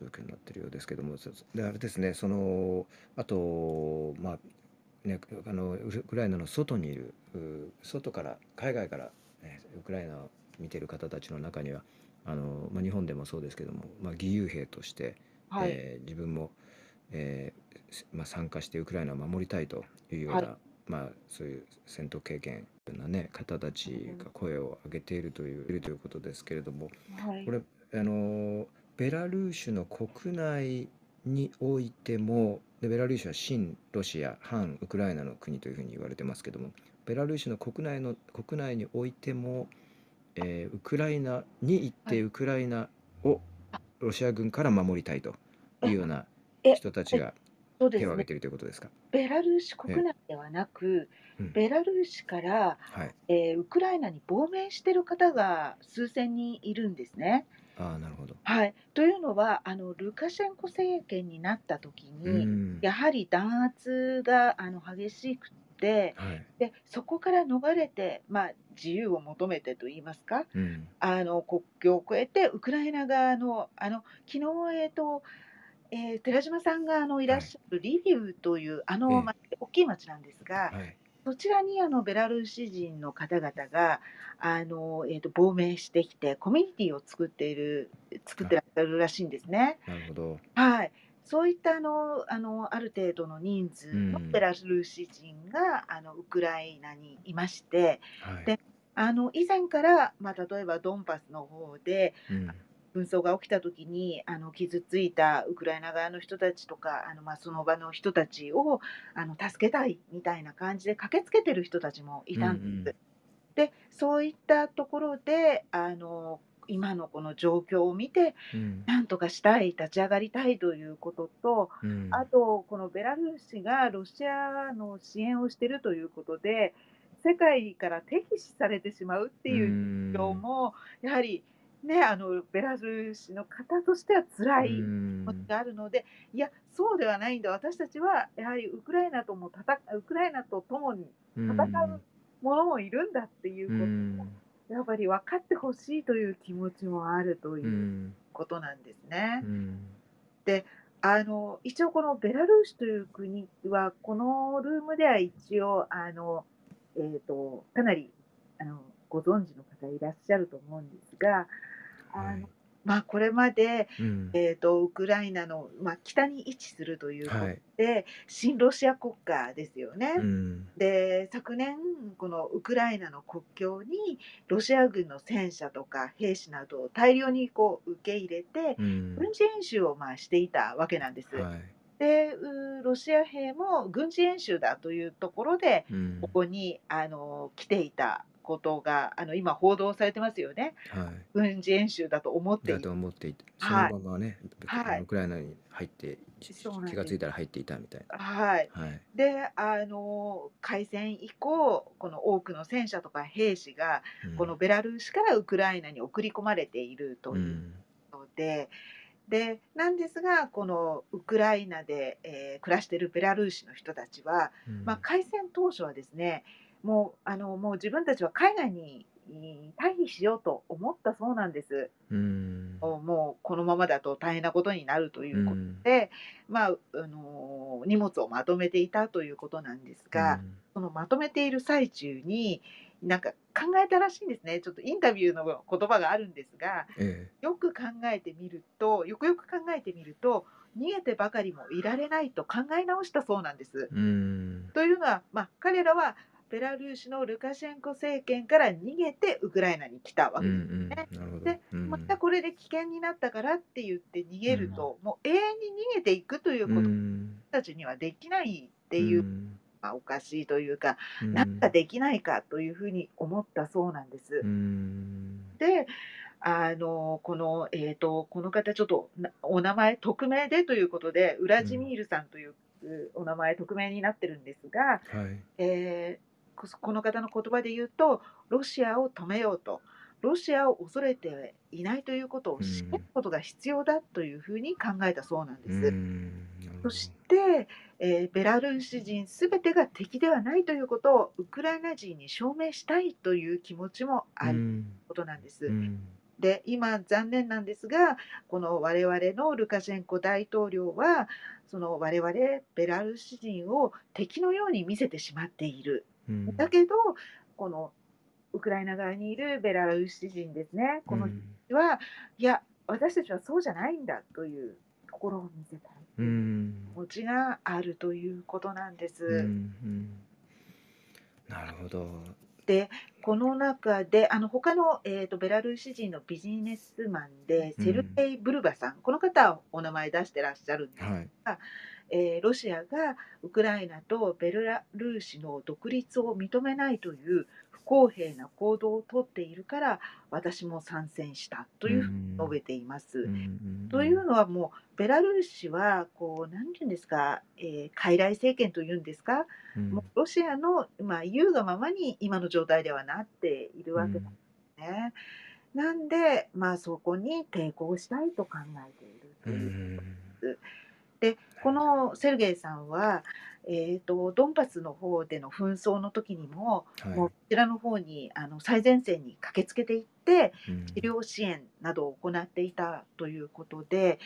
状況になっているようですけども、であれですね、そのあとまあねあのウクライナの外にいる外から海外から、ね、ウクライナを見ている方たちの中にはあの、まあ、日本でもそうですけども、まあ、義勇兵として、はい、えー、自分も、えーまあ、参加してウクライナを守りたいというような、はい、まあ、そういう戦闘経験な、ね、方たちが声を上げているという,、いということですけれども、はい、これあのベラルーシの国内においてもでベラルーシは親ロシア反ウクライナの国というふうに言われてますけどもベラルーシの国内の国内においても、えー、ウクライナに行ってウクライナをロシア軍から守りたいというような人たちが手を挙げているということですか？ベラルーシ国内ではなく、うん、ベラルーシから、はい、えー、ウクライナに亡命している方が数千人いるんですね。あなるほど。はい、というのはあのルカシェンコ政権になった時に、うん、やはり弾圧があの激しくて、はい、でそこから逃れて、まあ、自由を求めてといいますか、うん、あの国境を越えてウクライナ側のあの昨日、えーとえー、寺島さんがあのいらっしゃるリビウというあの、ええ、大きい町なんですが、はい、そちらにあのベラルーシ人の方々があの、えーと、亡命してきてコミュニティを作っている作ってらっしゃるらしいんですね。なるほど。はい、そういったあのあのある程度の人数のベラルーシ人が、あのウクライナにいまして、はい、であの以前から、まあ、例えばドンバスの方で、紛争が起きた時にあの傷ついたウクライナ側の人たちとかあの、まあ、その場の人たちをあの助けたいみたいな感じで駆けつけてる人たちもいたんです。うんうん、でそういったところであの今のこの状況を見て、うん、なんとかしたい立ち上がりたいということと、うん、あとこのベラルーシがロシアの支援をしているということで世界から敵視されてしまうっていう状況も、やはりね、あのベラルーシの方としては辛いことがあるので、いや、そうではないんだ、私たちはやはりウクライナとも戦ウクライナと共に戦う者もいるんだっていうことを、やっぱり分かってほしいという気持ちもあるということなんですね。であの一応、このベラルーシという国は、このルームでは一応、あのえーと、かなりあのご存知の方いらっしゃると思うんですが、あのまあ、これまで、うん、えーと、ウクライナの、まあ、北に位置するということで、はい、新ロシア国家ですよね。うん、で昨年このウクライナの国境にロシア軍の戦車とか兵士などを大量にこう受け入れて、うん、軍事演習をまあしていたわけなんです。はい。でロシア兵も軍事演習だというところで、ここにあの来ていたことがあの今報道されてますよね。はい。軍事演習だと思っていだと思っていて、そのままね、はい。ウクライナに入って、そう気がついたら入っていたみたいな。はい。はい。で、あの開戦以降、この多くの戦車とか兵士が、このベラルーシからウクライナに送り込まれているというので、でなんですがこのウクライナで、えー暮らしているベラルーシの人たちは、まあ、開戦当初はですねもうあのもう自分たちは海外に退避しようと思ったそうなんです。うん。もうこのままだと大変なことになるということで、まあ、あの荷物をまとめていたということなんですが、そのまとめている最中になんか考えたらしいんですね。ちょっとインタビューの言葉があるんですが、ええ、よく考えてみるとよくよく考えてみると逃げてばかりもいられないと考え直したそうなんです。というのは、まあ、彼らはベラルーシのルカシェンコ政権から逃げてウクライナに来たわけですね。うんうん、で、またこれで危険になったからって言って逃げると、うん、もう永遠に逃げていくということたちにはできないっていう、まあ、おかしいというか、なんかできないかというふうに思ったそうなんです。であのこの,、えーと、この方ちょっとお名前匿名でということでウラジミールさんという、お名前匿名になってるんですが、はい。えーこの方の言葉で言うとロシアを止めようと。ロシアを恐れていないということを知ることが必要だというふうに考えたそうなんです。そして、えー、ベラルーシ人すべてが敵ではないということをウクライナ人に証明したいという気持ちもあることなんです。で今残念なんですがこの我々のルカシェンコ大統領はその我々ベラルーシ人を敵のように見せてしまっているだけどこのウクライナ側にいるベラルーシ人ですね。この人は、いや私たちはそうじゃないんだというところを見せたい。う気持ちがあるということなんです。なるほど。でこの中であの他の、えーと、ベラルーシ人のビジネスマンでセルゲイ・ブルバさん、うん、この方はお名前出してらっしゃるんですが、はいえー、ロシアがウクライナとベラルーシの独立を認めないという不公平な行動をとっているから私も参戦したというふうに述べています。というのはもうベラルーシはこう何て言うんですか、えー、傀儡政権というんですか、うん、もうロシアの、まあ、言うがままに今の状態ではなっているわけなんですね。なんで、まあ、そこに抵抗したいと考えているということです。でこのセルゲイさんは、えーと、ドンバスの方での紛争の時にも、はい、もうこちらの方にあの最前線に駆けつけていって、治療支援などを行っていたということで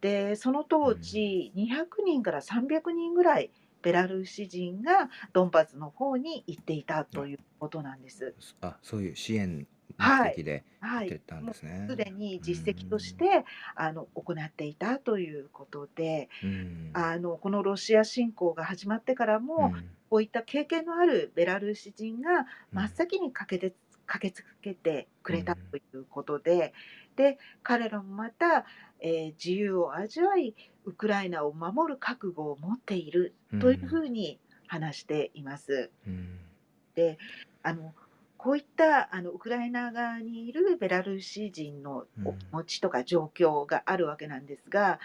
でその当時、200人から300人ぐらいベラルーシ人がドンバスの方に行っていたということなんです。あ、そういう支援目的では行ってたんですね。すでに実績としてあの行っていたということで、あのこのロシア侵攻が始まってからも、こういった経験のあるベラルーシ人が真っ先に駆けて駆けつけてくれたということで、で彼らもまた、えー、自由を味わいウクライナを守る覚悟を持っているというふうに話しています。うん、であのこういったあのウクライナ側にいるベラルーシ人のお気持ちとか状況があるわけなんですが、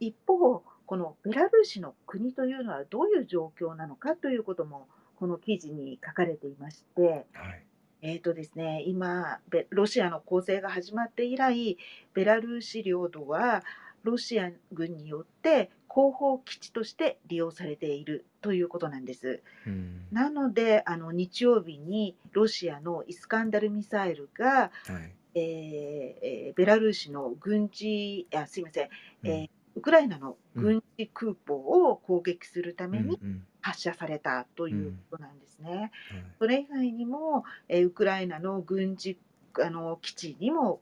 一方このベラルーシの国というのはどういう状況なのかということもこの記事に書かれていまして、はい。えーとですね、今ロシアの攻勢が始まって以来ベラルーシ領土はロシア軍によって後方基地として利用されているということなんです。うん、なのであの日曜日にロシアのイスカンダルミサイルが、はい、えー、ベラルーシの軍事あすいません、うん、えー、ウクライナの軍事空母を攻撃するために発射されたということなんですね。うん。うん、それ以外にも、えー、ウクライナの軍事あの基地にも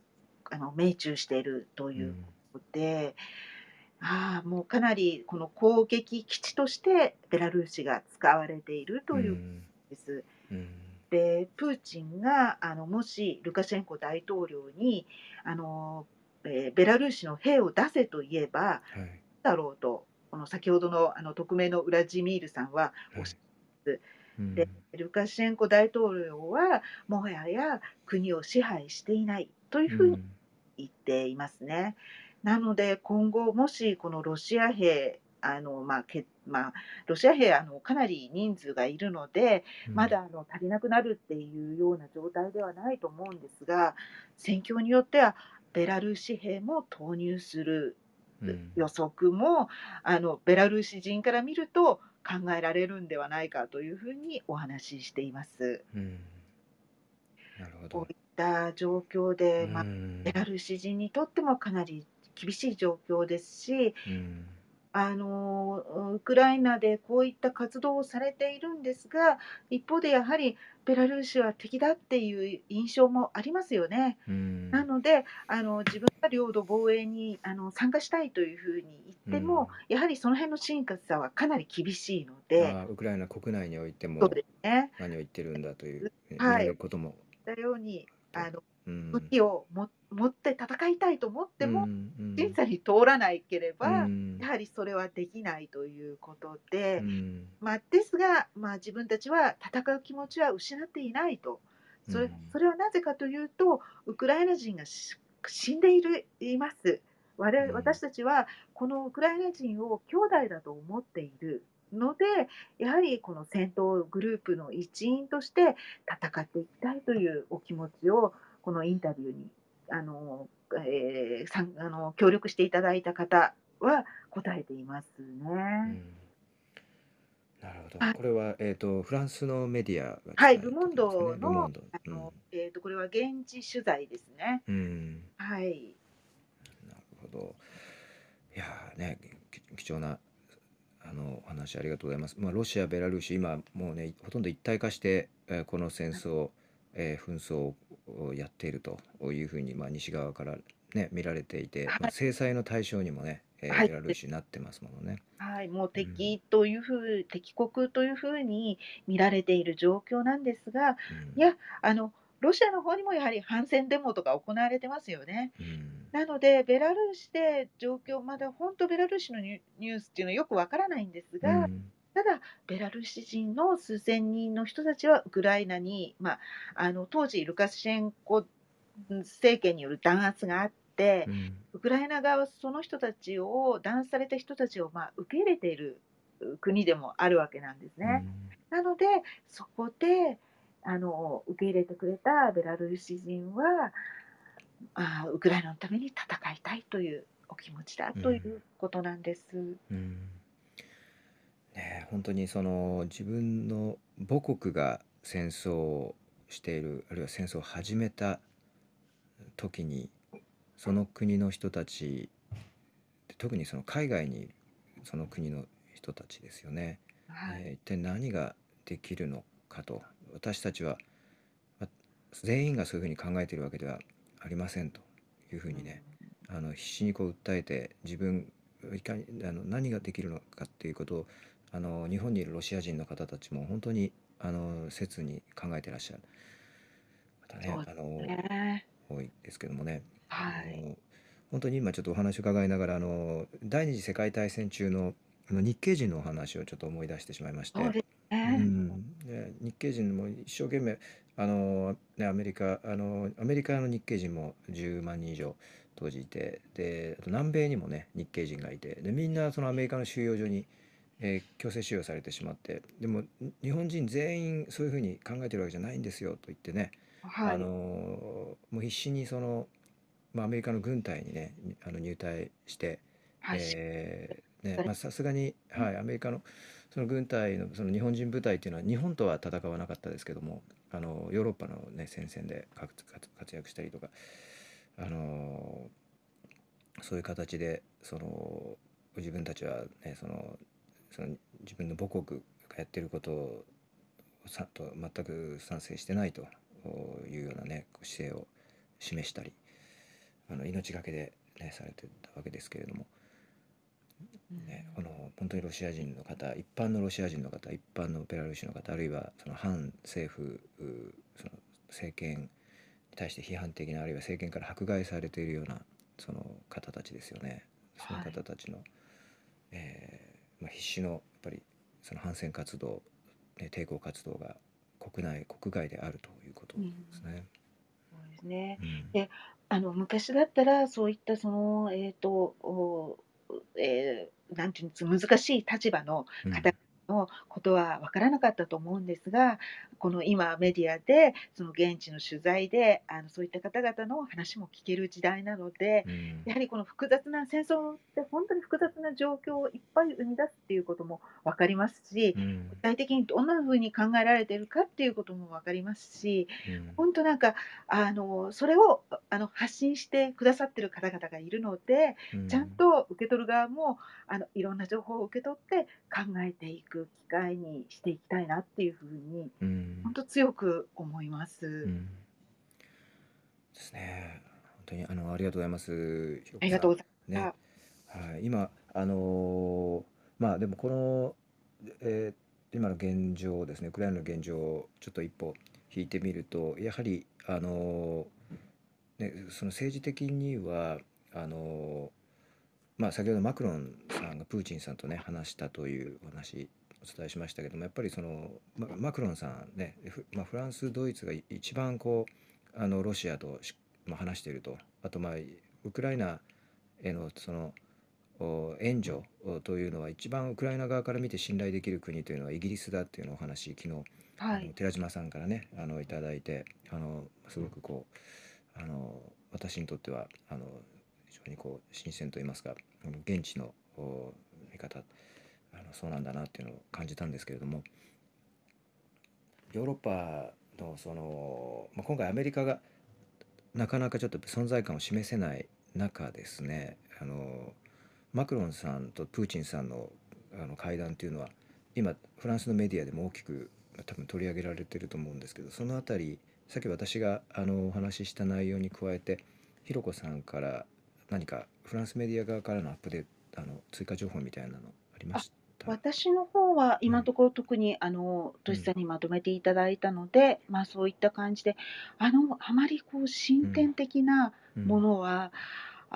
あの命中しているということで、うん、ああもうかなりこの攻撃基地としてベラルーシが使われているということです。うんでプーチンがあのもしルカシェンコ大統領にあのえー、ベラルーシの兵を出せと言えば、はい、だろうとこの先ほどのあの匿名のウラジミールさんはおっしゃいます。はい、でルカシェンコ大統領はもはや国を支配していないというふうに言っていますね。うん、なので今後もしこのロシア兵あの、まあけまあ、ロシア兵あのかなり人数がいるので、まだあの足りなくなるっていうような状態ではないと思うんですが戦況によってはベラルーシ兵も投入する予測も、うん、あのベラルーシ人から見ると考えられるんではないかというふうにお話ししています。うん、なるほど。こういった状況で、まあ、ベラルーシ人にとってもかなり厳しい状況ですし、あのウクライナでこういった活動をされているんですが一方でやはりベラルーシは敵だっていう印象もありますよね。なのであの自分が領土防衛にあの参加したいというふうに言っても、やはりその辺の真価さはかなり厳しいので。ウクライナ国内においても何を言ってるんだという、はい、ことも。だようにあの武器をも持って戦いたいと思っても、審査に通らないければ、やはりそれはできないということで、まあ、ですが、まあ、自分たちは戦う気持ちは失っていないと。それそれはなぜかというとウクライナ人が死んでいるいます。我々私たちはこのウクライナ人を兄弟だと思っているのでやはりこの戦闘グループの一員として戦っていきたいというお気持ちをこのインタビューにあの、えー、さんあの協力していただいた方は答えていますね。うん、なるほど。これは、えっ、ー、と、フランスのメディア、ね、はい、ルモンドの、あの、うん、えっ、ー、と、これは現地取材ですね。うん。はい。なるほど。いやね、貴重な。あのお話ありがとうございます。まあ、ロシア、ベラルーシ、今もうね、ほとんど一体化して、えー、この戦争、えー、紛争をやっているというふうに、まあ、西側からね見られていて、まあ、制裁の対象にもね、えー、ベラルーシになってますものね。はい、もう敵というふう、うん、敵国というふうに見られている状況なんですが、うん、いやあのロシアの方にもやはり反戦デモとか行われてますよね。うん、なので、ベラルーシで状況、まだ本当、ベラルーシのニュースっていうのはよくわからないんですが、ただ、ベラルーシ人の数千人の人たちはウクライナに、まあ、あの当時、ルカシェンコ政権による弾圧があって、うん、ウクライナ側はその人たちを、弾圧された人たちを、まあ、受け入れている国でもあるわけなんですね。うん、なので、そこであの受け入れてくれたベラルーシ人はあ、ウクライナのために戦いたいというお気持ちだということなんです。うんね、本当にその自分の母国が戦争をしているあるいは戦争を始めた時にその国の人たち特にその海外にその国の人たちですよね。はえー一体何ができるのかと。私たちはま全員がそういうふうに考えているわけではありませんというふうにねあの必死にこう訴えて自分いかにあの何ができるのかっていうことをあの日本にいるロシア人の方たちも本当にあの切に考えてらっしゃる方ねそうあのね。多いですけどもねはあい。の本当に今ちょっとお話を伺いながらあの第二次世界大戦中のあの日系人のお話をちょっと思い出してしまいましうですうね。ん、で日系人も一生懸命あの、ね、アメリカあのアメリカの日系人も10万人以上当時いてであと南米にもね日系人がいてでみんなそのアメリカの収容所に、えー強制収容されてしまってでも日本人全員そういうふうに考えてるわけじゃないんですよと言ってねあはい。のもう必死にその、まあ、アメリカの軍隊にねあの入隊して、はい。えーねまあ、さすがに、はい、アメリカのその軍隊のその日本人部隊っていうのは日本とは戦わなかったですけどもあのヨーロッパの、ね、戦線で活躍したりとか、あのそういう形でその自分たちは、ね、そのその自分の母国がやってることをさと全く賛成してないというようなね姿勢を示したりあの命がけで、ね、されてたわけですけれども、ね、この本当にロシア人の方一般のロシア人の方一般のベラルーシの方あるいはその反政府うその政権に対して批判的なあるいは政権から迫害されているようなその方たちですよね。その方たちの、えーまあ、必死のやっぱりその反戦活動、ね、抵抗活動が国内国外であるということですね。そうですね。うんであの昔だったらそういったそのえっ、とおえーなんていうんです難しい立場のうん方のことは分からなかったと思うんですが、この今メディアでその現地の取材であのそういった方々の話も聞ける時代なので、うん。やはりこの複雑な戦争って本当に複雑な状況をいっぱい生み出すっていうことも分かりますし、うん。具体的にどんなふうに考えられているかっていうことも分かりますし、うん。本当なんかあのそれをあの発信してくださってる方々がいるので、うん。ちゃんと受け取る側もあのいろんな情報を受け取って考えていく機会にしていきたいなっていうふうにうん本当強く思います。うんですね。本当にあのありがとうございます。ありがとうございね、まはい、今あのーまあでもこの、えー今の現状ですね、ウクライナの現状をちょっと一歩引いてみると、やはりあのーね、その政治的にはあのーまあ先ほどマクロンさんがプーチンさんとね話したというお話お伝えしましたけどもやっぱりそのママクロンさんね、フまあ、フランスドイツが一番こうあのロシアとし、まあ、話していると。あとまあウクライナへのそのお援助おというのは一番ウクライナ側から見て信頼できる国というのはイギリスだっていうのをお話昨日、はい、寺島さんからねあのいただいてあのすごくこうあの私にとってはあの非常にこう新鮮といいますか現地のお見方あのそうなんだなっていうのを感じたんですけれどもヨーロッパのその、まあ、今回アメリカがなかなかちょっと存在感を示せない中ですねあのマクロンさんとプーチンさんのあの会談っていうのは今フランスのメディアでも大きく多分取り上げられてると思うんですけどそのあたりさっき私があのお話しした内容に加えてひろこさんから何かフランスメディア側からのアップデートあの追加情報みたいなのありました？私の方は今のところ特にあのとしさんにまとめていただいたので、まあそういった感じであのあまりこう進展的なものは、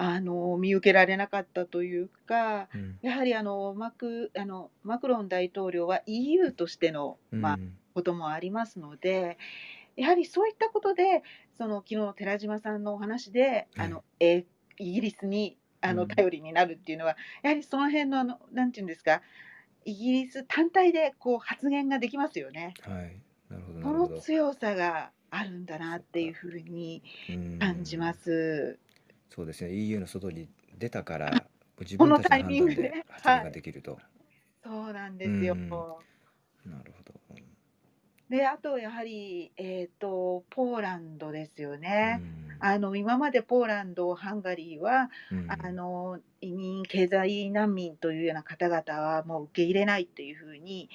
あの見受けられなかったというか、うん。やはりあのマクあのマクロン大統領は EU としての、まあ、うんこともありますので、やはりそういったことで、その昨日の寺島さんのお話で、はいあのえーイギリスにあうん。の頼りになるっていうのは、やはりその辺のあのなんていうんですか、イギリス単体でこう発言ができますよね。はい。なるほどなそるほど。の強さがあるんだなっていうふうに感じまうん。す。そうですね。EU の外に出たから自分たちの判このタイミン断でグで。発言ができると、そうなんですよ。うん。なるほど、で、あとやはり、えっ、と、ポーランドですよね。うんあの今までポーランド、ハンガリーは、あの移民、経済難民というような方々はもう受け入れないというふうに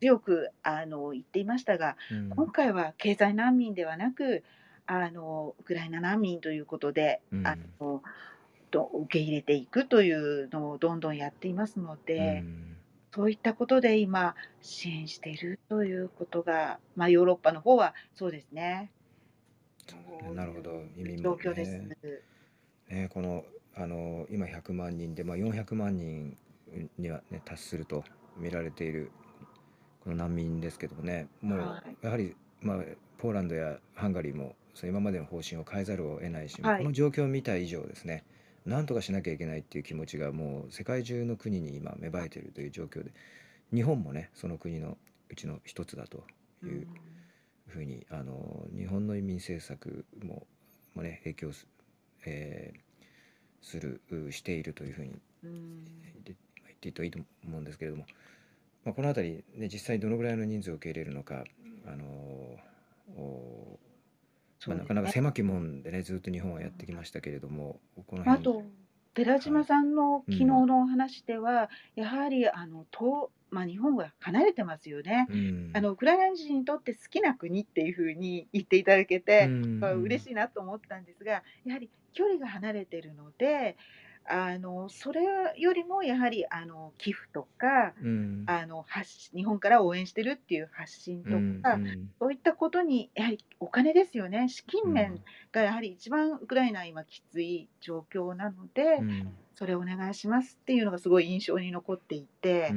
強くあの言っていましたが、今回は経済難民ではなく、あのウクライナ難民ということで、あのと受け入れていくというのをどんどんやっていますので、そういったことで今、支援しているということが、まあ、ヨーロッパの方はそうですね。なるほど、移民状況です。ね、このあの今100万人で、まあ、400万人には、ね、達すると見られているこの難民ですけどもね、もうやはり、まあ、ポーランドやハンガリーもそ今までの方針を変えざるを得ないし、はい、この状況を見た以上ですね、なんとかしなきゃいけないっていう気持ちがもう世界中の国に今芽生えているという状況で日本もねその国のうちの一つだというふうにあの日本の移民政策ももね影響す,、えー、するしているというふうに言っていいといいと思うんですけれども、まあ、この辺り、ね、実際どのぐらいの人数を受け入れるのかあのまあ、なかなか狭き門でねずっと日本はやってきましたけれどもこのあと寺島さんの昨日のお話では、やはりあのと、まあ、日本が離れてますよね、うん、あのウクライナ人にとって好きな国っていうふうに言っていただけて、うん、まあ、嬉しいなと思ったんですがやはり距離が離れてるのであのそれよりもやはりあの寄付とか、うん、あの発日本から応援してるっていう発信とか、うん、そういったことにやはりお金ですよね。資金面がやはり一番ウクライナ今きつい状況なので、うん、それお願いしますっていうのがすごい印象に残っていて。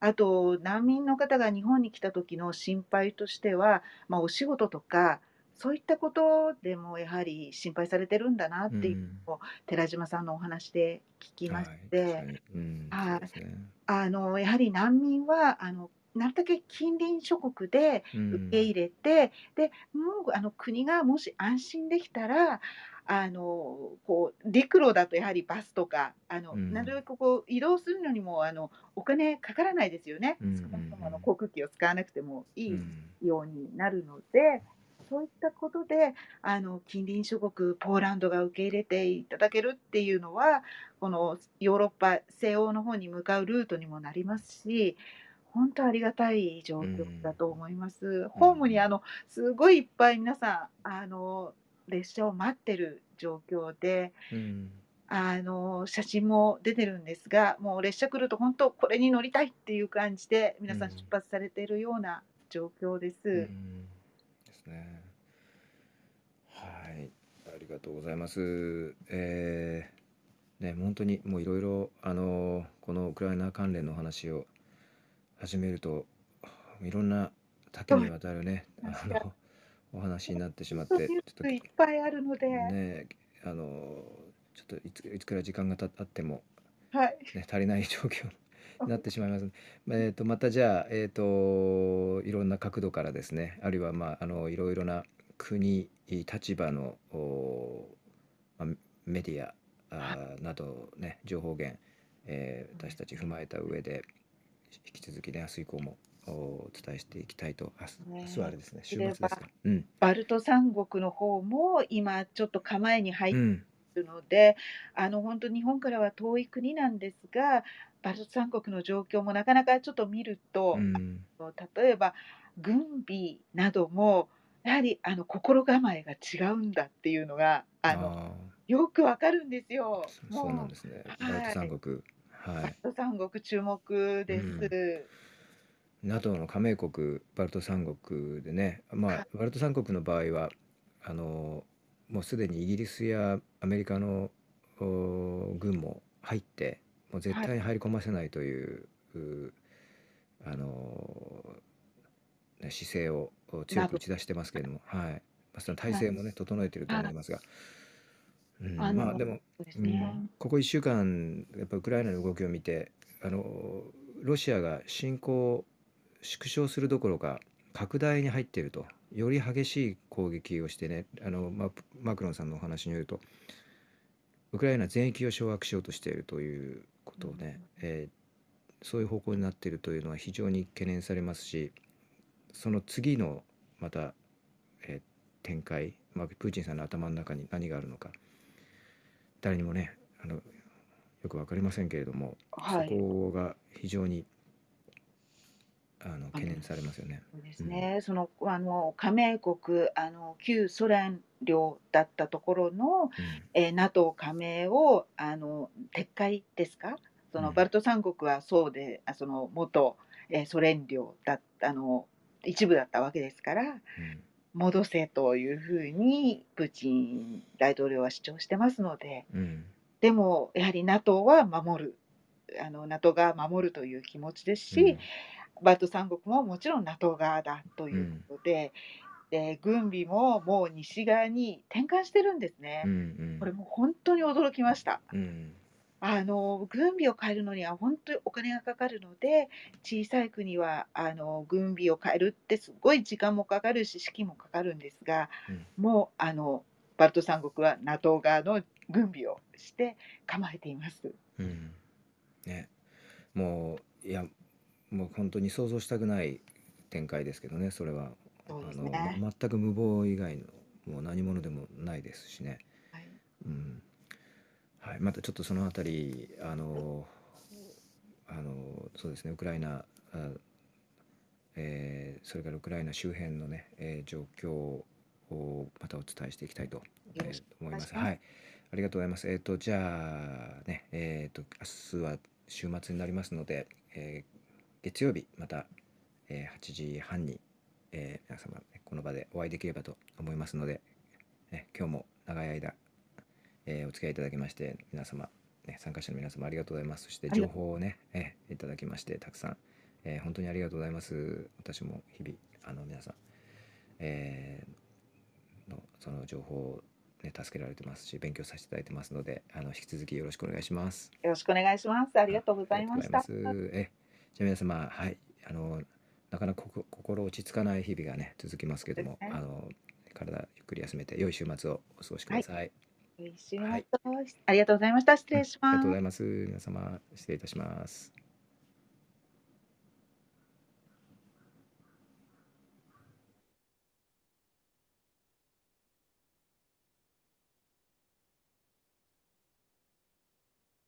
あと難民の方が日本に来た時の心配としては、まあ、お仕事とかそういったことでもやはり心配されてるんだなっていうのを、寺島さんのお話で聞きまして、はいあのやはり難民はあのなるだけ近隣諸国で受け入れて、でもうあの国がもし安心できたらあのこう陸路だとやはりバスとかあの、なるべくこう移動するのにもあのお金かからないですよね、少なくともあの航空機を使わなくてもいいようになるので、そういったことであの近隣諸国ポーランドが受け入れていただけるっていうのはこのヨーロッパ西欧の方に向かうルートにもなりますし本当ありがたい状況だと思います。うん、ホームにあのすごいいっぱい皆さんあの列車を待ってる状況で、うん、あの写真も出てるんですがもう列車来ると本当これに乗りたいっていう感じで皆さん出発されているような状況です。うん、ですね。がとうございます。えー、ね、本当にもういろいろあのこのウクライナ関連の話を始めるといろんな多岐にわたるね、<laughs> あのお話になってしまって、ちょっといっぱいあるので、ね、あのちょっといついつくらい時間がたっても、はい、ね、足りない状況に <laughs> なってしまいます。えっとまたじゃあえっ、といろんな角度からですね、あるいはまああのいろいろな国立場のメディアなどね情報源、えー、私たち踏まえた上で引き続きね明日以降もお伝えしていきたいと明日,、明日はあれですね週末ですか、うん、バルト三国の方も今ちょっと構えに入ってるので、うん、あの本当日本からは遠い国なんですがバルト三国の状況もなかなかちょっと見ると、うん、例えば軍備などもやはりあの心構えが違うんだっていうのがあのよくわかるんですよ。そうなんですね。バルト三国。はい。バルト三国注目です。うん、NATO の加盟国バルト三国でね、まあバルト三国の場合はあのもうすでにイギリスやアメリカの軍も入ってもう絶対に入り込ませないという、はい、あの姿勢を強く打ち出してますけれども、はい。まあ、その体制もね、整えてると思いますが。うん、まあでも、うん、ここ1週間やっぱウクライナの動きを見てあのロシアが侵攻縮小するどころか拡大に入っていると。より激しい攻撃をしてね。あの、まあ、マクロンさんのお話によるとウクライナ全域を掌握しようとしているということをね、うん、えー、そういう方向になっているというのは非常に懸念されますしその次のまた、え展開、まあ、プーチンさんの頭の中に何があるのか誰にもねあのよく分かりませんけれども、はい、そこが非常にあの懸念されますよね。そうですね。うん、そのあの加盟国あの旧ソ連領だったところの、うん、えー、NATO 加盟をあの撤回ですか？そのバルト三国はそうで、うん、その元、えー、ソ連領だったあの一部だったわけですから、うん、戻せというふうにプーチン大統領は主張してますので、うん、でもやはり NATO は守るあの NATO が守るという気持ちですし、バルト三国ももちろん NATO 側だということで。で軍備ももう西側に転換してるんですね、うんうん、これも本当に驚きました。うんあの軍備を変えるのには本当にお金がかかるので小さい国はあの軍備を変えるってすごい時間もかかるし資金もかかるんですが、うん、もうあのバルト三国は NATO 側の軍備をして構えています。うんね、もういやもう本当に想像したくない展開ですけどねそれは、ね、あの全く無謀以外のもう何者でもないですしね。はい、うんはい、またちょっとそのあたりあのあのそうですねウクライナあ、えー、それからウクライナ周辺のね、えー、状況をまたお伝えしていきたいと、えー、思います。はい、ありがとうございます。えっ、ー、とじゃあねえっ、と明日は週末になりますので、え月曜日また、え8時半に、え皆様、ね、この場でお会いできればと思いますので、ね、今日も長い間えー、お付き合いいただきまして皆様、ね、参加者の皆様ありがとうございます。そして情報をね、えー、いただきましてたくさん、えー、本当にありがとうございます。私も日々あの皆さん、えー、のその情報をね、助けられてますし勉強させていただいてますのであの引き続きよろしくお願いします。よろしくお願いします。ありがとうございました。えじゃあ皆様はいあのなかなか心落ち着かない日々がね続きますけども、ね、あの体ゆっくり休めて良い週末をお過ごしください、はい週末、はい、ありがとうございました。失礼します。ありがとうございます。皆様、失礼いたします。